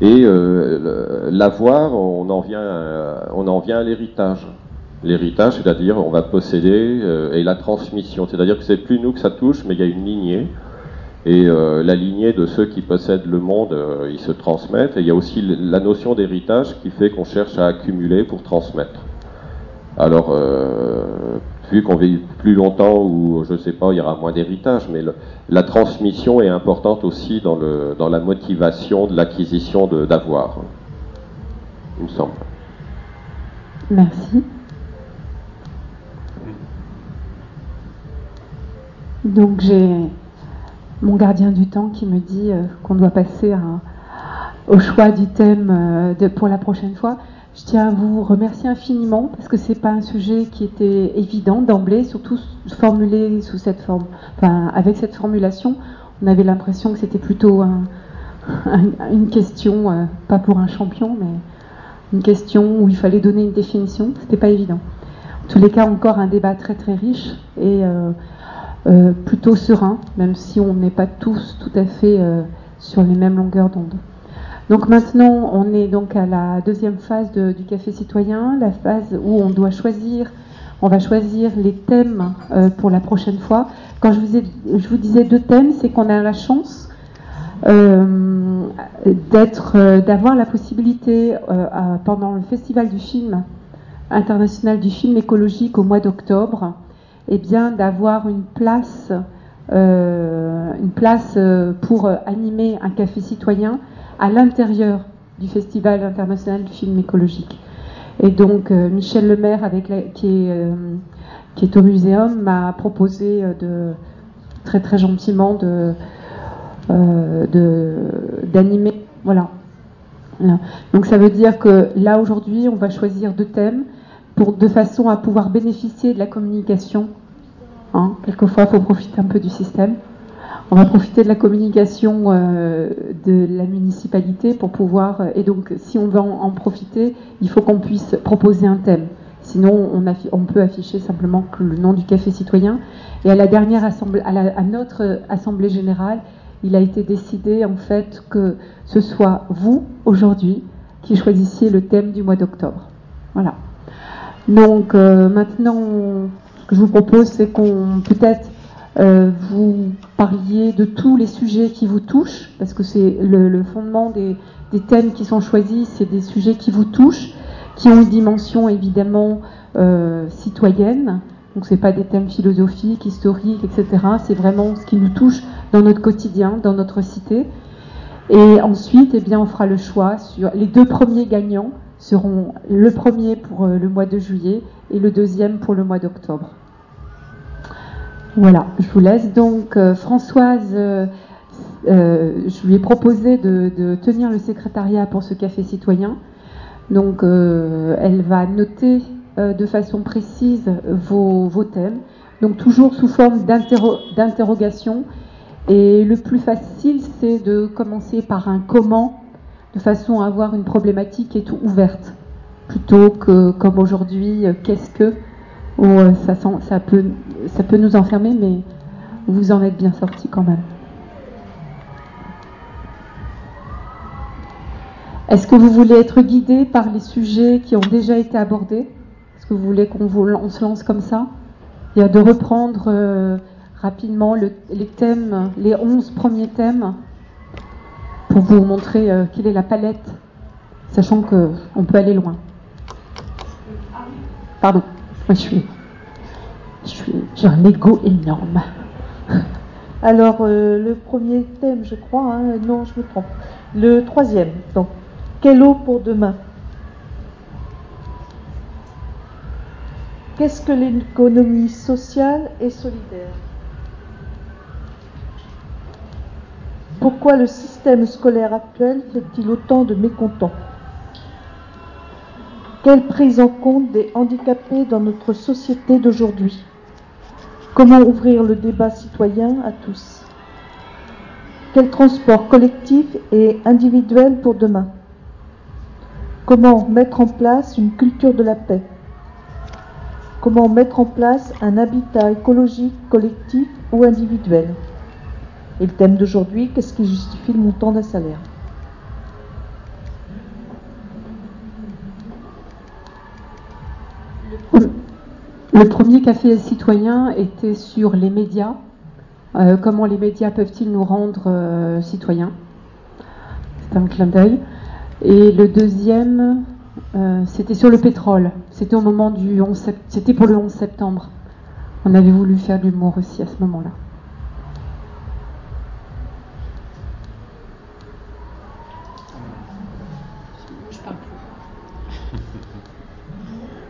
S6: Et euh, l'avoir, on en vient, on en vient à l'héritage. L'héritage, c'est-à-dire on va posséder et la transmission, c'est-à-dire que c'est plus nous que ça touche, mais il y a une lignée et euh, la lignée de ceux qui possèdent le monde, euh, ils se transmettent. Et il y a aussi la notion d'héritage qui fait qu'on cherche à accumuler pour transmettre. Alors, euh, vu qu'on vit plus longtemps ou je ne sais pas, il y aura moins d'héritage, mais la transmission est importante aussi dans, le, dans la motivation de l'acquisition d'avoir, il me semble.
S1: Merci. Donc j'ai mon gardien du temps qui me dit euh, qu'on doit passer au choix du thème euh, pour la prochaine fois. Je tiens à vous remercier infiniment parce que c'est pas un sujet qui était évident d'emblée, surtout formulé sous cette forme, enfin avec cette formulation. On avait l'impression que c'était plutôt une question, euh, pas pour un champion, mais une question où il fallait donner une définition. C'était pas évident. En tous les cas, encore un débat très très riche et euh, euh, plutôt serein, même si on n'est pas tous tout à fait sur les mêmes longueurs d'onde. Donc maintenant, on est donc à la deuxième phase du café citoyen, la phase où on doit choisir, on va choisir les thèmes euh, pour la prochaine fois. Quand je vous, ai, je vous disais deux thèmes, c'est qu'on a la chance euh, euh, d'avoir la possibilité pendant le festival du film international du film écologique au mois d'octobre, eh bien d'avoir une place, une place pour animer un café citoyen à l'intérieur du Festival international du film écologique. Et donc euh, Michel Lemaire, avec qui, est, euh, qui est au muséum, m'a proposé euh, de très très gentiment de d'animer. Voilà. Donc ça veut dire que là aujourd'hui, on va choisir deux thèmes de façon à pouvoir bénéficier de la communication. Hein. Quelquefois, il faut profiter un peu du système. On va profiter de la communication euh, de la municipalité pour pouvoir. Et donc, si on veut en, profiter, il faut qu'on puisse proposer un thème. Sinon, on, peut afficher simplement le nom du café citoyen. Et à la dernière assemblée, à, notre assemblée générale, il a été décidé en fait que ce soit vous aujourd'hui qui choisissiez le thème du mois d'octobre. Voilà. Donc euh, maintenant, ce que je vous propose, c'est qu'on peut-être euh, vous parliez de tous les sujets qui vous touchent, parce que c'est le, fondement des, thèmes qui sont choisis, c'est des sujets qui vous touchent, qui ont une dimension évidemment euh, citoyenne. Donc c'est pas des thèmes philosophiques, historiques, etc. C'est vraiment ce qui nous touche dans notre quotidien, dans notre cité. Et ensuite, eh bien, on fera le choix sur les deux premiers gagnants seront le premier pour euh, le mois de juillet et le deuxième pour le mois d'octobre. Voilà, je vous laisse. Donc, euh, Françoise, euh, je lui ai proposé de, tenir le secrétariat pour ce café citoyen. Donc, elle va noter de façon précise vos, thèmes. Donc, toujours sous forme d'interrogation. Et le plus facile, c'est de commencer par un comment, de façon à avoir une problématique qui est ouverte, plutôt que comme aujourd'hui, qu'est-ce que où euh, ça, peut, nous enfermer, mais vous en êtes bien sortis quand même. Est-ce que vous voulez être guidé par les sujets qui ont déjà été abordés? Est-ce que vous voulez qu'on se lance comme ça? Il y a de reprendre euh, rapidement les thèmes, les 11 premiers thèmes, vous montrer euh, quelle est la palette, sachant qu'on peut aller loin. Pardon je suis. J'ai un ego énorme.
S2: Alors, euh, le premier thème, je crois, hein, non, je me trompe. Le troisième, donc, quelle eau pour demain? Qu'est-ce que l'économie sociale et solidaire? Pourquoi le système scolaire actuel fait-il autant de mécontents? Quelle prise en compte des handicapés dans notre société d'aujourd'hui? Comment ouvrir le débat citoyen à tous? Quel transport collectif et individuel pour demain? Comment mettre en place une culture de la paix? Comment mettre en place un habitat écologique collectif ou individuel? Et le thème d'aujourd'hui, qu'est-ce qui justifie le montant d'un salaire?
S1: Le premier café citoyen était sur les médias. Euh, comment les médias peuvent-ils nous rendre euh, citoyens? C'est un clin d'œil. Et le deuxième, euh, c'était sur le pétrole. C'était au moment du 11 c'était pour le 11 septembre. On avait voulu faire de l'humour aussi à ce moment-là.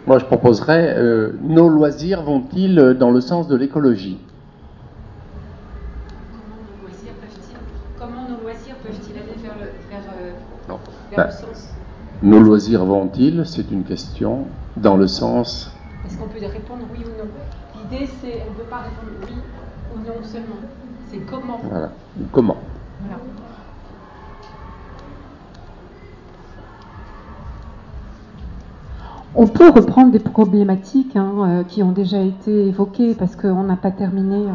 S3: Moi, je proposerais, euh, nos loisirs vont-ils dans le sens de l'écologie?
S10: Comment nos loisirs peuvent-ils aller vers le, vers, euh, le
S3: bah,
S10: sens?
S3: Nos loisirs vont-ils? C'est une question dans le sens.
S1: Est-ce qu'on peut répondre oui ou non? L'idée, c'est on ne peut pas répondre oui ou non seulement. C'est comment?
S3: Voilà. Comment? Voilà.
S1: On peut reprendre des problématiques hein, euh, qui ont déjà été évoquées parce qu'on n'a pas terminé. Euh,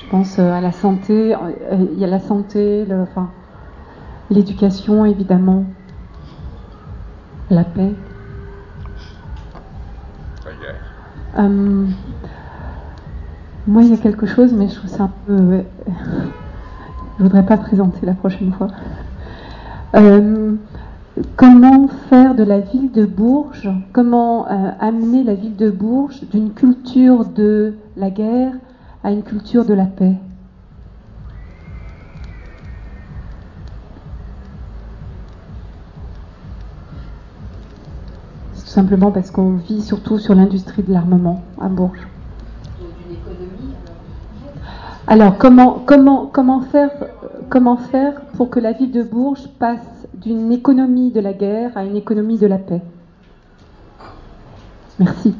S1: je pense euh, à la santé. Il y a la santé, enfin, l'éducation évidemment, la paix. moi, il y a quelque chose, mais je trouve ça un peu. je voudrais pas présenter la prochaine fois. Comment faire de la ville de Bourges, comment euh, amener la ville de Bourges d'une culture de la guerre à une culture de la paix? Tout simplement parce qu'on vit surtout sur l'industrie de l'armement à Bourges. Alors comment, comment, comment, faire, comment faire pour que la ville de Bourges passe d'une économie de la guerre à une économie de la paix. Merci.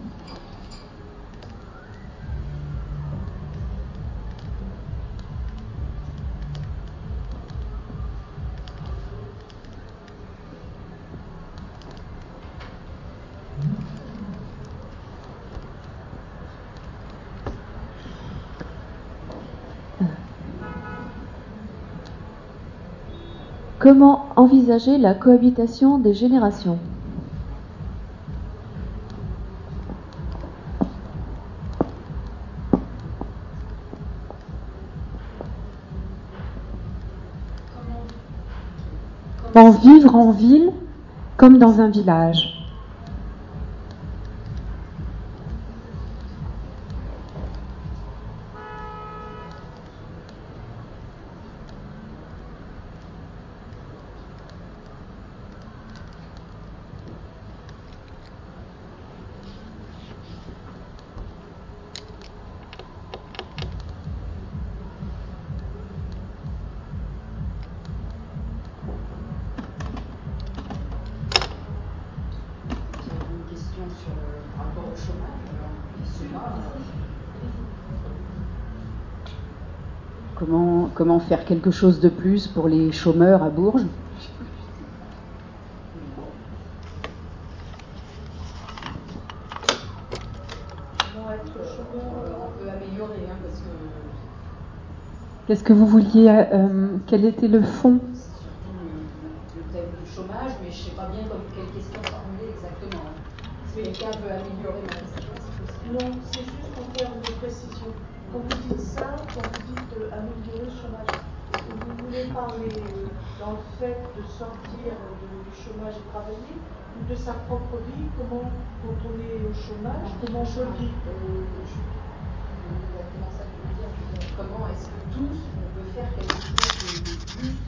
S10: Comment envisager la cohabitation des générations?
S1: Comment vivre en ville comme dans un village
S9: faire quelque chose de plus pour les chômeurs à Bourges.
S1: Qu'est-ce que vous vouliez euh, Quel était le fond
S2: de sortir du chômage et travailler ou de sa propre vie Comment, quand on est au chômage, comment on le vit
S9: euh, Comment est-ce que tous, on peut faire quelque chose de plus